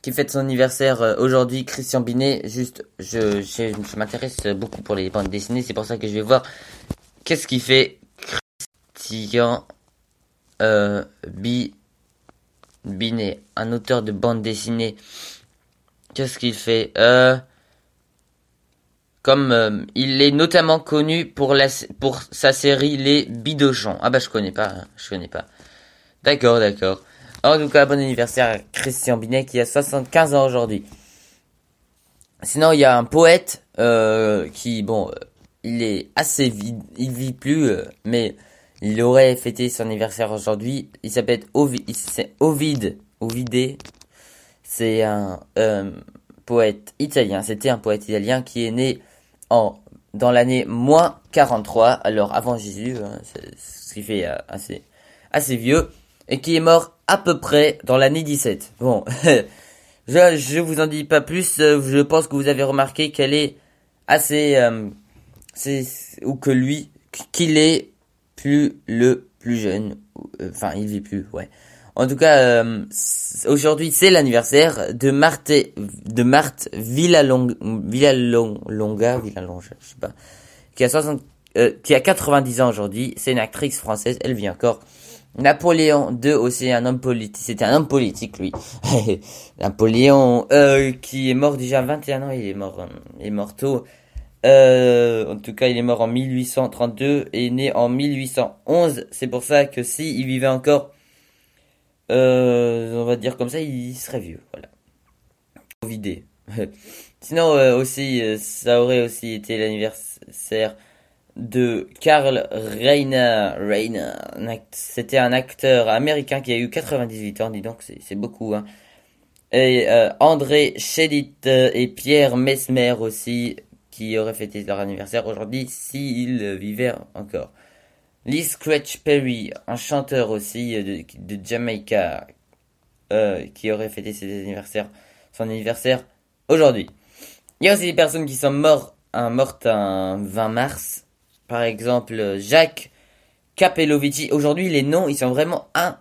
qui fête son anniversaire euh, aujourd'hui. Christian Binet, juste, je, je, m'intéresse beaucoup pour les bandes dessinées, c'est pour ça que je vais voir qu'est-ce qu'il fait Christian euh, Bi, Binet, un auteur de bande dessinée. Qu'est-ce qu'il fait euh, Comme il est notamment connu pour la pour sa série Les Bidochons. Ah bah je connais pas, hein, je connais pas. D'accord, d'accord. En tout cas, bon anniversaire à Christian Binet qui a 75 ans aujourd'hui. Sinon, il y a un poète euh, qui, bon, euh, il est assez vide, il vit plus, euh, mais il aurait fêté son anniversaire aujourd'hui. Il s'appelle Ovid, il- c'est Ovid, Ovidé. C'est un poète italien. C'était un poète italien qui est né en dans l'année moins 43, alors avant Jésus, hein, ce qui fait assez assez vieux, et qui est mort à peu près dans l'année 17. Bon, je je vous en dis pas plus. euh, Je pense que vous avez remarqué qu'elle est assez euh, c'est ou que lui qu'il est plus le plus jeune euh, enfin il vit plus ouais en tout cas aujourd'hui c'est l'anniversaire de Marthe de Marthe Villalong Villalonga Villalonga je sais pas qui a 60 euh, qui a 90 ans aujourd'hui c'est une actrice française elle vit encore Napoléon II aussi un homme politique c'était un homme politique lui Napoléon euh, qui est mort déjà à 21 ans il est mort il est mort tôt euh, en tout cas, il est mort en 1832 et né en 1811. C'est pour ça que si il vivait encore, euh, on va dire comme ça, il serait vieux. Voilà. Vidé. Sinon euh, aussi, euh, ça aurait aussi été l'anniversaire de Karl Reiner. Reiner, c'était un acteur américain qui a eu 98 ans. Dis donc, c'est beaucoup. Hein. Et euh, André Chédid euh, et Pierre Mesmer aussi, qui auraient fêté leur anniversaire aujourd'hui s'ils vivaient encore. Lee Scratch Perry, un chanteur aussi euh, de, de Jamaica, euh, qui aurait fêté ses anniversaires, son anniversaire aujourd'hui. Il y a aussi des personnes qui sont mortes, un, mortes un 20 mars. Par exemple, euh, Jacques Capellovici. Aujourd'hui, les noms, ils sont vraiment un.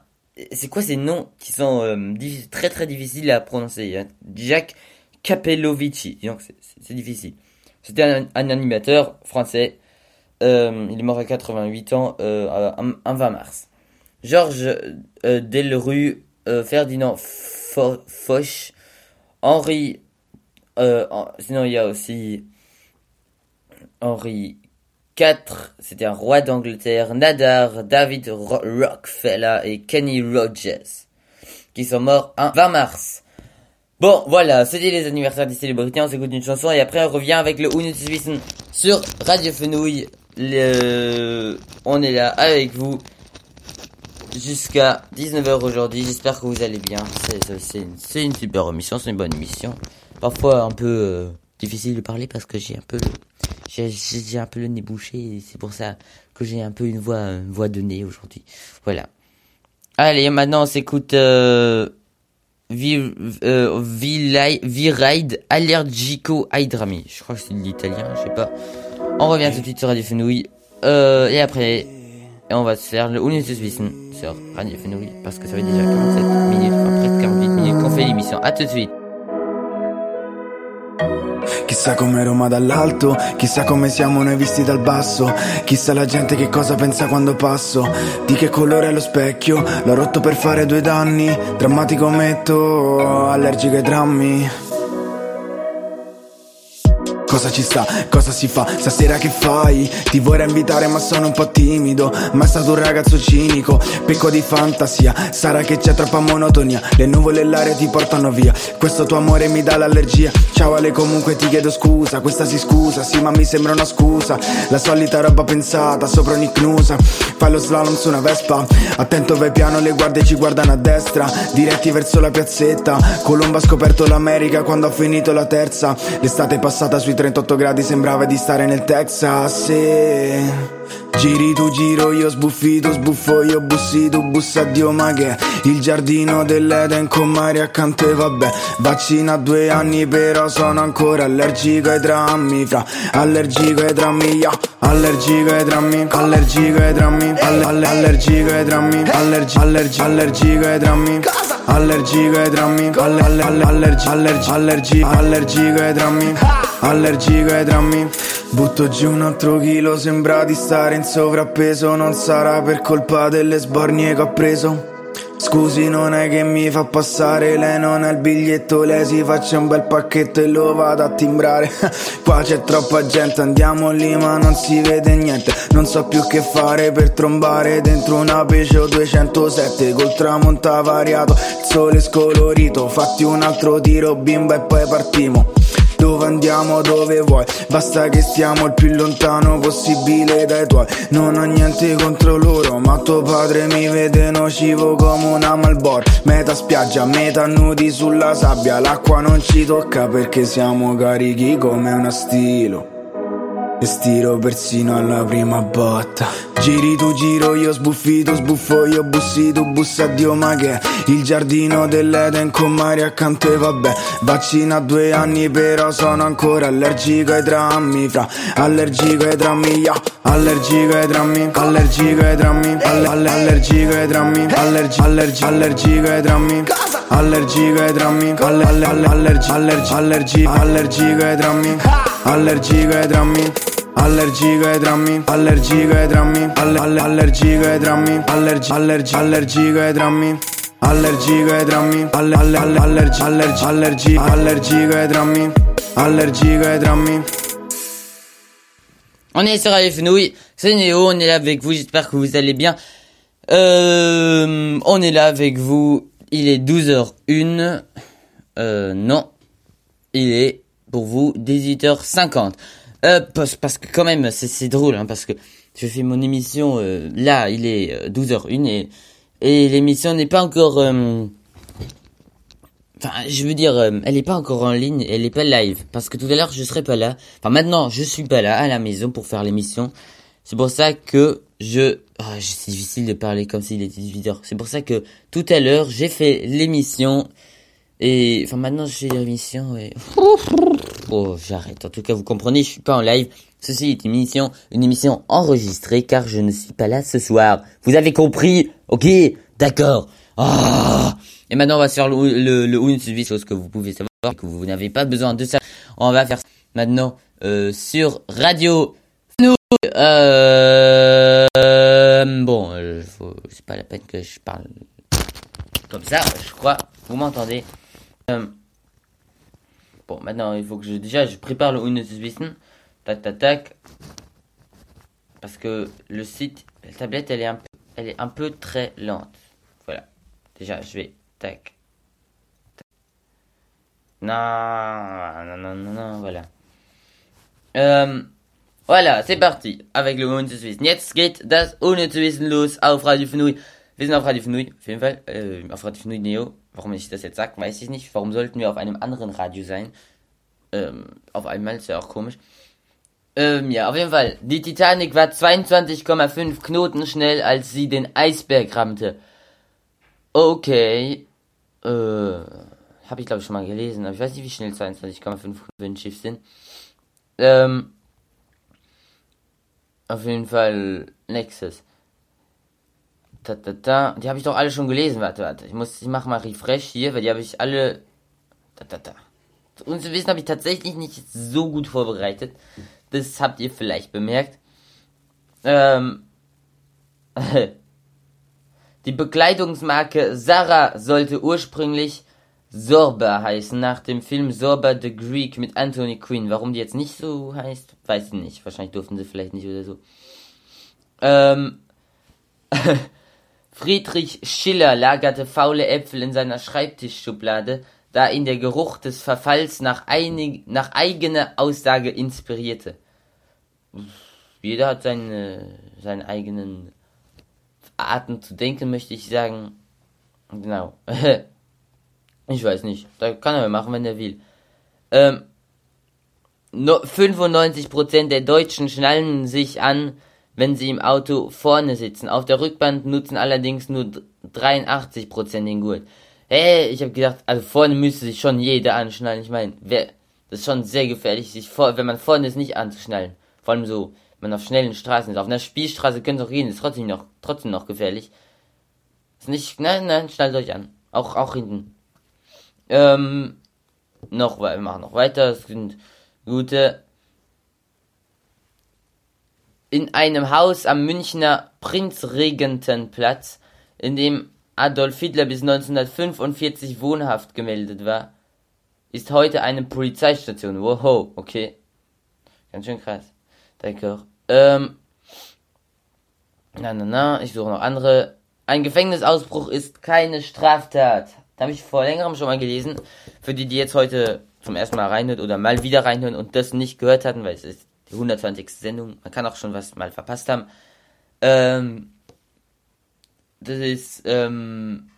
C'est quoi ces noms qui sont euh, très très difficiles à prononcer? Jacques Capellovici. Donc c'est- difficile. C'était un, animateur français. Euh, il est mort à 88 ans, euh, un, un 20 mars. Georges euh, Delrue, euh, Ferdinand Fo- Foch, Henri. en- sinon, il y a aussi Henri C'était un roi d'Angleterre, Nadar, David Ro- Rockefeller et Kenny Rogers, qui sont morts un 20 mars. Bon, voilà, c'était les anniversaires des célébrités, on s'écoute une chanson et après on revient avec le Unutswissen sur Radio Fenouil le- on est là avec vous jusqu'à 19h aujourd'hui. J'espère que vous allez bien. C'est- une, super émission, c'est une bonne émission. Parfois un peu euh, difficile de parler parce que j'ai un peu j'ai- un peu le nez bouché c'est pour ça que j'ai un peu une voix, une voix de nez aujourd'hui. Voilà. Allez, maintenant on s'écoute euh, Vi- euh, V-Ride Allergico Hydrami. Je crois que c'est de l'italien, je sais pas. On revient tout de suite sur Radio Fenouil. Euh, et après, on va se faire le Unisys Wissen sur Radio Fenouil. Parce que ça fait déjà 47 minutes, enfin près de 48 minutes qu'on fait l'émission. À tout de suite. Chissà come Roma dall'alto, chissà come siamo noi visti dal basso, chissà la gente che cosa pensa quando passo, di che colore è lo specchio, l'ho rotto per fare due danni, drammatico metto, allergico ai drammi. Cosa ci sta? Cosa si fa? Stasera che fai? Ti vorrei invitare ma sono un po' timido. Ma è stato un ragazzo cinico Pecco di fantasia. Sarà che c'è troppa monotonia. Le nuvole e l'aria ti portano via. Questo tuo amore mi dà l'allergia. Ciao Ale comunque ti chiedo scusa. Questa si scusa, sì ma mi sembra una scusa. La solita roba pensata sopra un'icnusa Fai lo slalom su una Vespa. Attento vai piano le guardie ci guardano a destra. Diretti verso la piazzetta. Colombo ha scoperto l'America quando ha finito la terza. L'estate passata sui 38 gradi sembrava di stare nel Texas sì. Giri tu giro io sbuffito sbuffo io bussi tu bussa Dio ma che? Il giardino dell'Eden con mare accanto e vabbè Vaccina due anni però sono ancora allergico ai drammi Fra allergico ai drammi yeah. Allergico ai drammi Allergico ai drammi alle- alle- Allergico ai drammi Allergi- allergi- Allergico ai drammi Allergico ai drammi. Alle- alle- alle- Allergi- allergi- allergi- Allergico ai drammi. Allergico ai drammi. Butto giù un altro chilo Sembra di stare in sovrappeso Non sarà per colpa delle sbornie che ho preso Scusi non è che mi fa passare Lei non ha il biglietto Lei si faccia un bel pacchetto e lo vado a timbrare. Qua c'è troppa gente Andiamo lì ma non si vede niente. Non so più che fare per trombare Dentro una Peugeot 207 Col tramonto variato Il sole scolorito Fatti un altro tiro bimba e poi partiamo dove andiamo, dove vuoi? Basta che stiamo il più lontano possibile dai tuoi. Non ho niente contro loro Ma tuo padre mi vede nocivo come una Malboro. Meta spiaggia, meta nudi sulla sabbia. L'acqua non ci tocca perché siamo carichi come una stilo e stiro persino alla prima botta. Giri tu giro io sbuffito sbuffo io bussi tu bussa Dio ma che? Il giardino dell'Eden con mare accanto e vabbè. Vaccina due anni però sono ancora allergico ai drammi. Fra allergico ai drammi yeah. Allergico ai drammi Allergico ai drammi. Alle- alle- Allergico ai drammi Allergi- allergi- Allergico ai drammi. Allergico ai drammi alle- alle- alle- Allergi- allergi- allergi- Allergico ai drammi. Allergico ai drammi Allergico ai drammi, allergico ai drammi, alle- alle- allergico ai drammi, allergi- allergi- allergico ai drammi, allergico ai drammi, alle- alle- alle- allergi- allergi- allergi- allergico ai drammi, allergico ai drammi. On est sur Fenouil, c'est Néo, on est là avec vous, j'espère que vous allez bien. Euh, on est là avec vous, il est 12h01. Euh, non, il est pour vous 18h50. Euh, parce, parce que quand même, c'est, drôle, hein, parce que je fais mon émission, euh, là, il est euh, 12h01 et, et l'émission n'est pas encore... euh, Enfin, je veux dire, euh, elle est pas encore en ligne, elle est pas live, parce que tout à l'heure je serai pas là. Enfin, maintenant je suis pas là à la maison pour faire l'émission. C'est pour ça que je, ah, c'est difficile de parler comme s'il était 18 h C'est pour ça que tout à l'heure j'ai fait l'émission et, enfin, maintenant je fais l'émission et. Oh, j'arrête. En tout cas, vous comprenez, je suis pas en live. Ceci est une émission, une émission enregistrée car je ne suis pas là ce soir. Vous avez compris? Ok? D'accord. Ah et maintenant, on va faire le, le, Unisys, chose que vous pouvez savoir, que vous n'avez pas besoin de ça. On va faire ça maintenant euh, sur Radio Nous. Euh, bon, euh, c'est pas la peine que je parle comme ça, je crois. Vous m'entendez? Bon, maintenant, il faut que je déjà je prépare le Unisys. Tac, tac, tac. Parce que le site, la tablette, elle est un peu, elle est un peu très lente. Voilà. Déjà, je vais tac. tac. Non, non, non, non, non, voilà. Euh, Voilà, c'est parti. Avec le unnützes Wissen. Jetzt geht das unnütze Wissen los auf Radio Fenui. Wir sind auf Radio Fenui, auf jeden Fall. Äh, auf Radio Fenui Neo. Warum ich das jetzt sage, weiß ich nicht. Warum sollten wir auf einem anderen Radio sein? Ähm, auf einmal, ist ja auch komisch. Ähm, ja, auf jeden Fall. Die Titanic war 22,5 Knoten schnell, als sie den Eisberg rammte. Okay. Äh, habe ich glaube ich schon mal gelesen, aber ich weiß nicht, wie schnell 22,5 Knoten Schiff sind. Ähm, auf jeden Fall Nexus. Da, da, da. Die habe ich doch alle schon gelesen. Warte, warte. Ich muss, ich mach mal Refresh hier, weil die habe ich alle. Da, da, da. Und zu wissen habe ich tatsächlich nicht so gut vorbereitet. Das habt ihr vielleicht bemerkt. Ähm. Die Bekleidungsmarke Sarah sollte ursprünglich Sorba heißen, nach dem Film Sorba the Greek mit Anthony Quinn. Warum die jetzt nicht so heißt, weiß ich nicht. Wahrscheinlich durften sie vielleicht nicht oder so. Ähm. Friedrich Schiller lagerte faule Äpfel in seiner Schreibtischschublade, da ihn der Geruch des Verfalls nach, einig, nach eigener Aussage inspirierte. Jeder hat seine, seinen eigenen Arten zu denken, möchte ich sagen. Genau. ich weiß nicht. Da kann er machen, wenn er will. Ähm, no, 95% der Deutschen schnallen sich an, wenn sie im Auto vorne sitzen. Auf der Rückband nutzen allerdings nur 83% den Gurt. Hey, ich habe gedacht, also vorne müsste sich schon jeder anschnallen. Ich meine, das ist schon sehr gefährlich, sich vor, wenn man vorne ist, nicht anzuschnallen. Vor allem so, wenn man auf schnellen Straßen ist. Auf einer Spielstraße könnte es auch gehen, ist trotzdem noch, trotzdem noch gefährlich. Ist nicht, nein, nein, schnallt euch an. Auch, auch hinten. Ähm, noch, wir machen noch weiter. Es sind gute. In einem Haus am Münchner Prinzregentenplatz, in dem Adolf Hitler bis 1945 wohnhaft gemeldet war, ist heute eine Polizeistation. Wow, okay. Ganz schön krass. D'accord. Ähm. Na, na, na, ich suche noch andere. Ein Gefängnisausbruch ist keine Straftat. Da habe ich vor längerem schon mal gelesen. Für die, die jetzt heute zum ersten Mal reinhören oder mal wieder reinhören und das nicht gehört hatten, weil es ist die 120. Sendung. Man kann auch schon was mal verpasst haben. Ähm, das ist, ähm,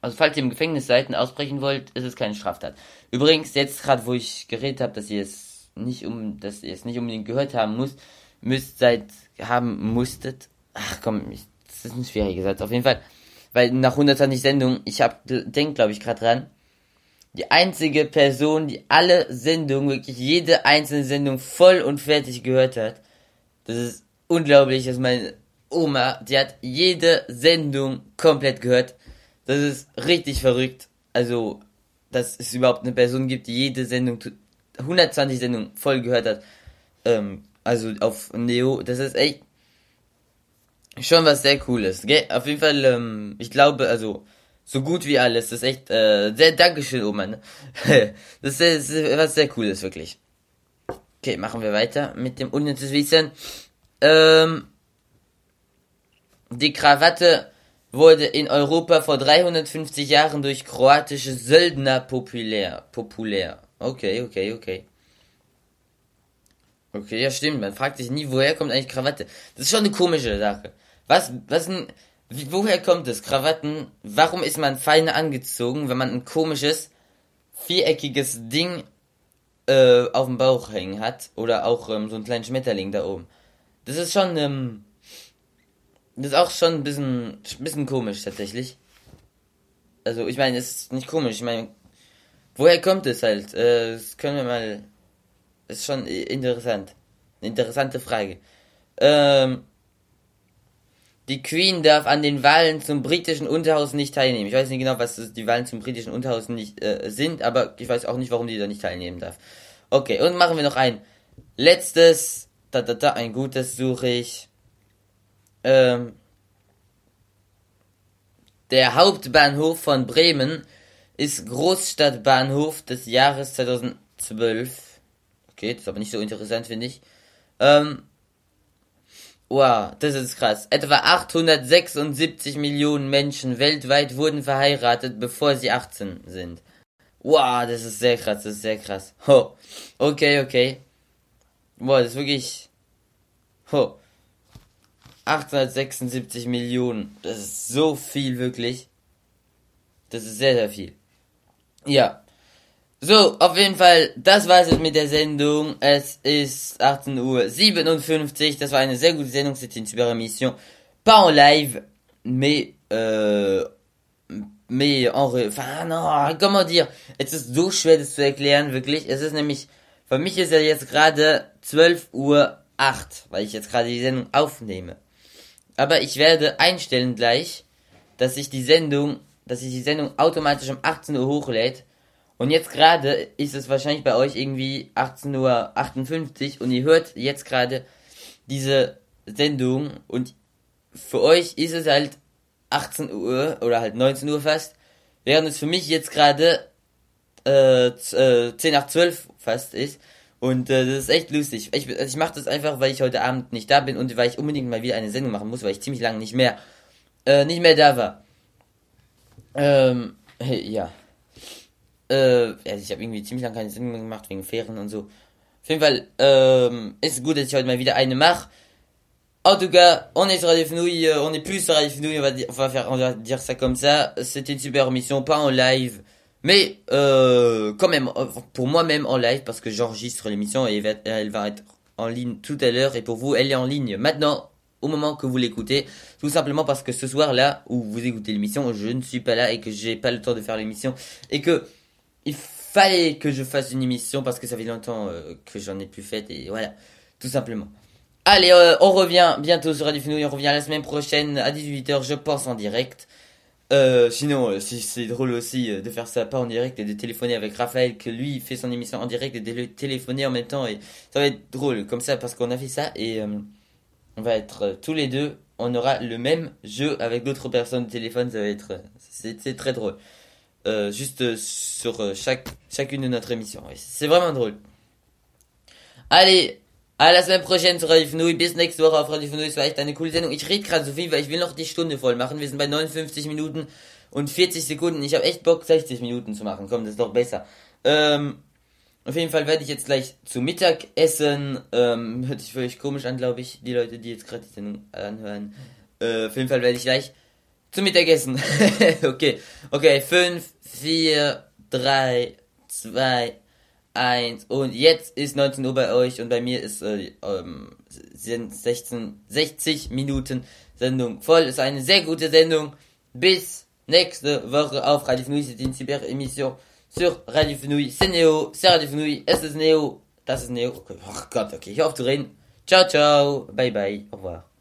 also falls ihr im Gefängnis seid ausbrechen wollt, ist es keine Straftat. Übrigens, jetzt gerade, wo ich geredet habe, dass ihr es nicht um, dass ihr es nicht unbedingt gehört haben müsst, müsst seit haben musstet. Ach komm, ich, das ist ein schwieriger Satz. Auf jeden Fall, weil nach 120 Sendungen, ich hab, denk glaube ich gerade dran, die einzige Person, die alle Sendungen, wirklich jede einzelne Sendung voll und fertig gehört hat. Das ist unglaublich, dass meine Oma, die hat jede Sendung komplett gehört. Das ist richtig verrückt. Also, dass es überhaupt eine Person gibt, die jede Sendung, 120 Sendungen voll gehört hat. Ähm, also auf Neo, das ist echt schon was sehr cooles. Gell? Auf jeden Fall, ähm, ich glaube, also so gut wie alles. Das ist echt äh, sehr Dankeschön, Oma. Ne? das, ist, das ist was sehr cooles, wirklich. Okay, machen wir weiter mit dem unnützes Wissen. Ähm, die Krawatte wurde in Europa vor 350 Jahren durch kroatische Söldner populär. Populär. Okay, okay, okay. Okay, ja stimmt. Man fragt sich nie, woher kommt eigentlich Krawatte. Das ist schon eine komische Sache. Was, was ein, woher kommt es? Krawatten? Warum ist man fein angezogen, wenn man ein komisches, viereckiges Ding äh, auf dem Bauch hängen hat? Oder auch ähm, so einen kleinen Schmetterling da oben. Das ist schon, ähm, das ist auch schon ein bisschen, bisschen komisch tatsächlich. Also ich meine, es ist nicht komisch. Ich meine, woher kommt es halt? Äh, das können wir mal. Ist schon interessant. Eine interessante Frage. Ähm, die Queen darf an den Wahlen zum britischen Unterhaus nicht teilnehmen. Ich weiß nicht genau, was die Wahlen zum britischen Unterhaus nicht äh, sind, aber ich weiß auch nicht, warum die da nicht teilnehmen darf. Okay, und machen wir noch ein letztes, da da da, ein gutes suche ich. Ähm, der Hauptbahnhof von Bremen ist Großstadtbahnhof des Jahres 2012. Okay, das ist aber nicht so interessant, finde ich. Ähm, wow, das ist krass. Etwa 876 Millionen Menschen weltweit wurden verheiratet, bevor sie 18 sind. Wow, das ist sehr krass, das ist sehr krass. Oh, okay, okay. Wow, das ist wirklich Oh. 876 Millionen. Das ist so viel, wirklich. Das ist sehr, sehr viel. Ja. So, auf jeden Fall, das war's jetzt mit der Sendung. Es ist 18 Uhr 57. Das war eine sehr gute Sendung. C'était une super émission. Pas en live, mais, euh, mais en, enfin, non, comment dire? Es ist so schwer, das zu erklären, wirklich. Es ist nämlich, für mich ist ja jetzt gerade 12 Uhr 8, weil ich jetzt gerade die Sendung aufnehme. Aber ich werde einstellen gleich, dass sich die Sendung, dass sich die Sendung automatisch um 18 Uhr hochlädt. Und jetzt gerade ist es wahrscheinlich bei euch irgendwie 18 Uhr 58 und ihr hört jetzt gerade diese Sendung und für euch ist es halt 18 Uhr oder halt 19 Uhr fast, während es für mich jetzt gerade äh, z- äh, 10 nach 12 fast ist. Und äh, das ist echt lustig. Ich, also ich mache das einfach, weil ich heute Abend nicht da bin und weil ich unbedingt mal wieder eine Sendung machen muss, weil ich ziemlich lange nicht mehr äh, nicht mehr da war. Ähm, hey, ja. Äh, also ich habe irgendwie ziemlich lange mehr gemacht wegen und so. Auf jeden Fall, ähm, ist gut, dass ich heute mal wieder eine mache. En tout cas, on est sur Radio Fenouille, euh, on est plus sur Radio Fenouille, on va, dire, on va faire, on va dire ça comme ça. C'était une super émission, pas en live, mais euh, quand même, euh, pour moi-même en live, parce que j'enregistre l'émission et elle va être en ligne tout à l'heure, et pour vous, elle est en ligne maintenant, au moment que vous l'écoutez, tout simplement parce que ce soir-là, où vous écoutez l'émission, je ne suis pas là et que j'ai pas le temps de faire l'émission, et que il fallait que je fasse une émission parce que ça fait longtemps euh, que j'en ai plus fait, et voilà, tout simplement. Allez, euh, on revient bientôt sur Radio Fenouille, on revient la semaine prochaine à 18h, je pense, en direct. Euh, sinon, si c'est drôle aussi de faire ça pas en direct et de téléphoner avec Raphaël, que lui fait son émission en direct et de le téléphoner en même temps, et ça va être drôle comme ça parce qu'on a fait ça et on va être tous les deux, on aura le même jeu avec d'autres personnes au téléphone, ça va être, c'est très drôle. Euh, juste euh, sur euh, chaque, chacune de notre émission, c'est vraiment drôle. Allez, à la semaine prochaine sur Radio Fenouille. Bis nächste Woche auf Radio Fenouille. Es war echt eine coole Sendung. Ich rede gerade so viel, weil ich will noch die Stunde voll machen. Wir sind bei 59 Minuten und 40 Sekunden. Ich habe echt Bock, 60 Minuten zu machen. Komm, das ist doch besser. Ähm, auf jeden Fall werde ich jetzt gleich zu Mittag essen. Ähm, hört sich völlig komisch an, glaube ich, die Leute, die jetzt gerade die Sendung anhören. Äh, auf jeden Fall werde ich gleich zu Mittag essen. okay, okay, 5, 4, 3, 2, 1 und jetzt ist 19 Uhr bei euch und bei mir ist äh, ähm, sind 16, 60 Minuten Sendung voll. Ist eine sehr gute Sendung. Bis nächste Woche auf Radio Fenouille. C'est une super émission sur Radio Fenouille. C'est Neo, c'est Radio Fenouille. Es ist Neo, das ist Neo. Oh Gott, okay, ich auf zu reden. Ciao, ciao. Bye, bye. Au revoir.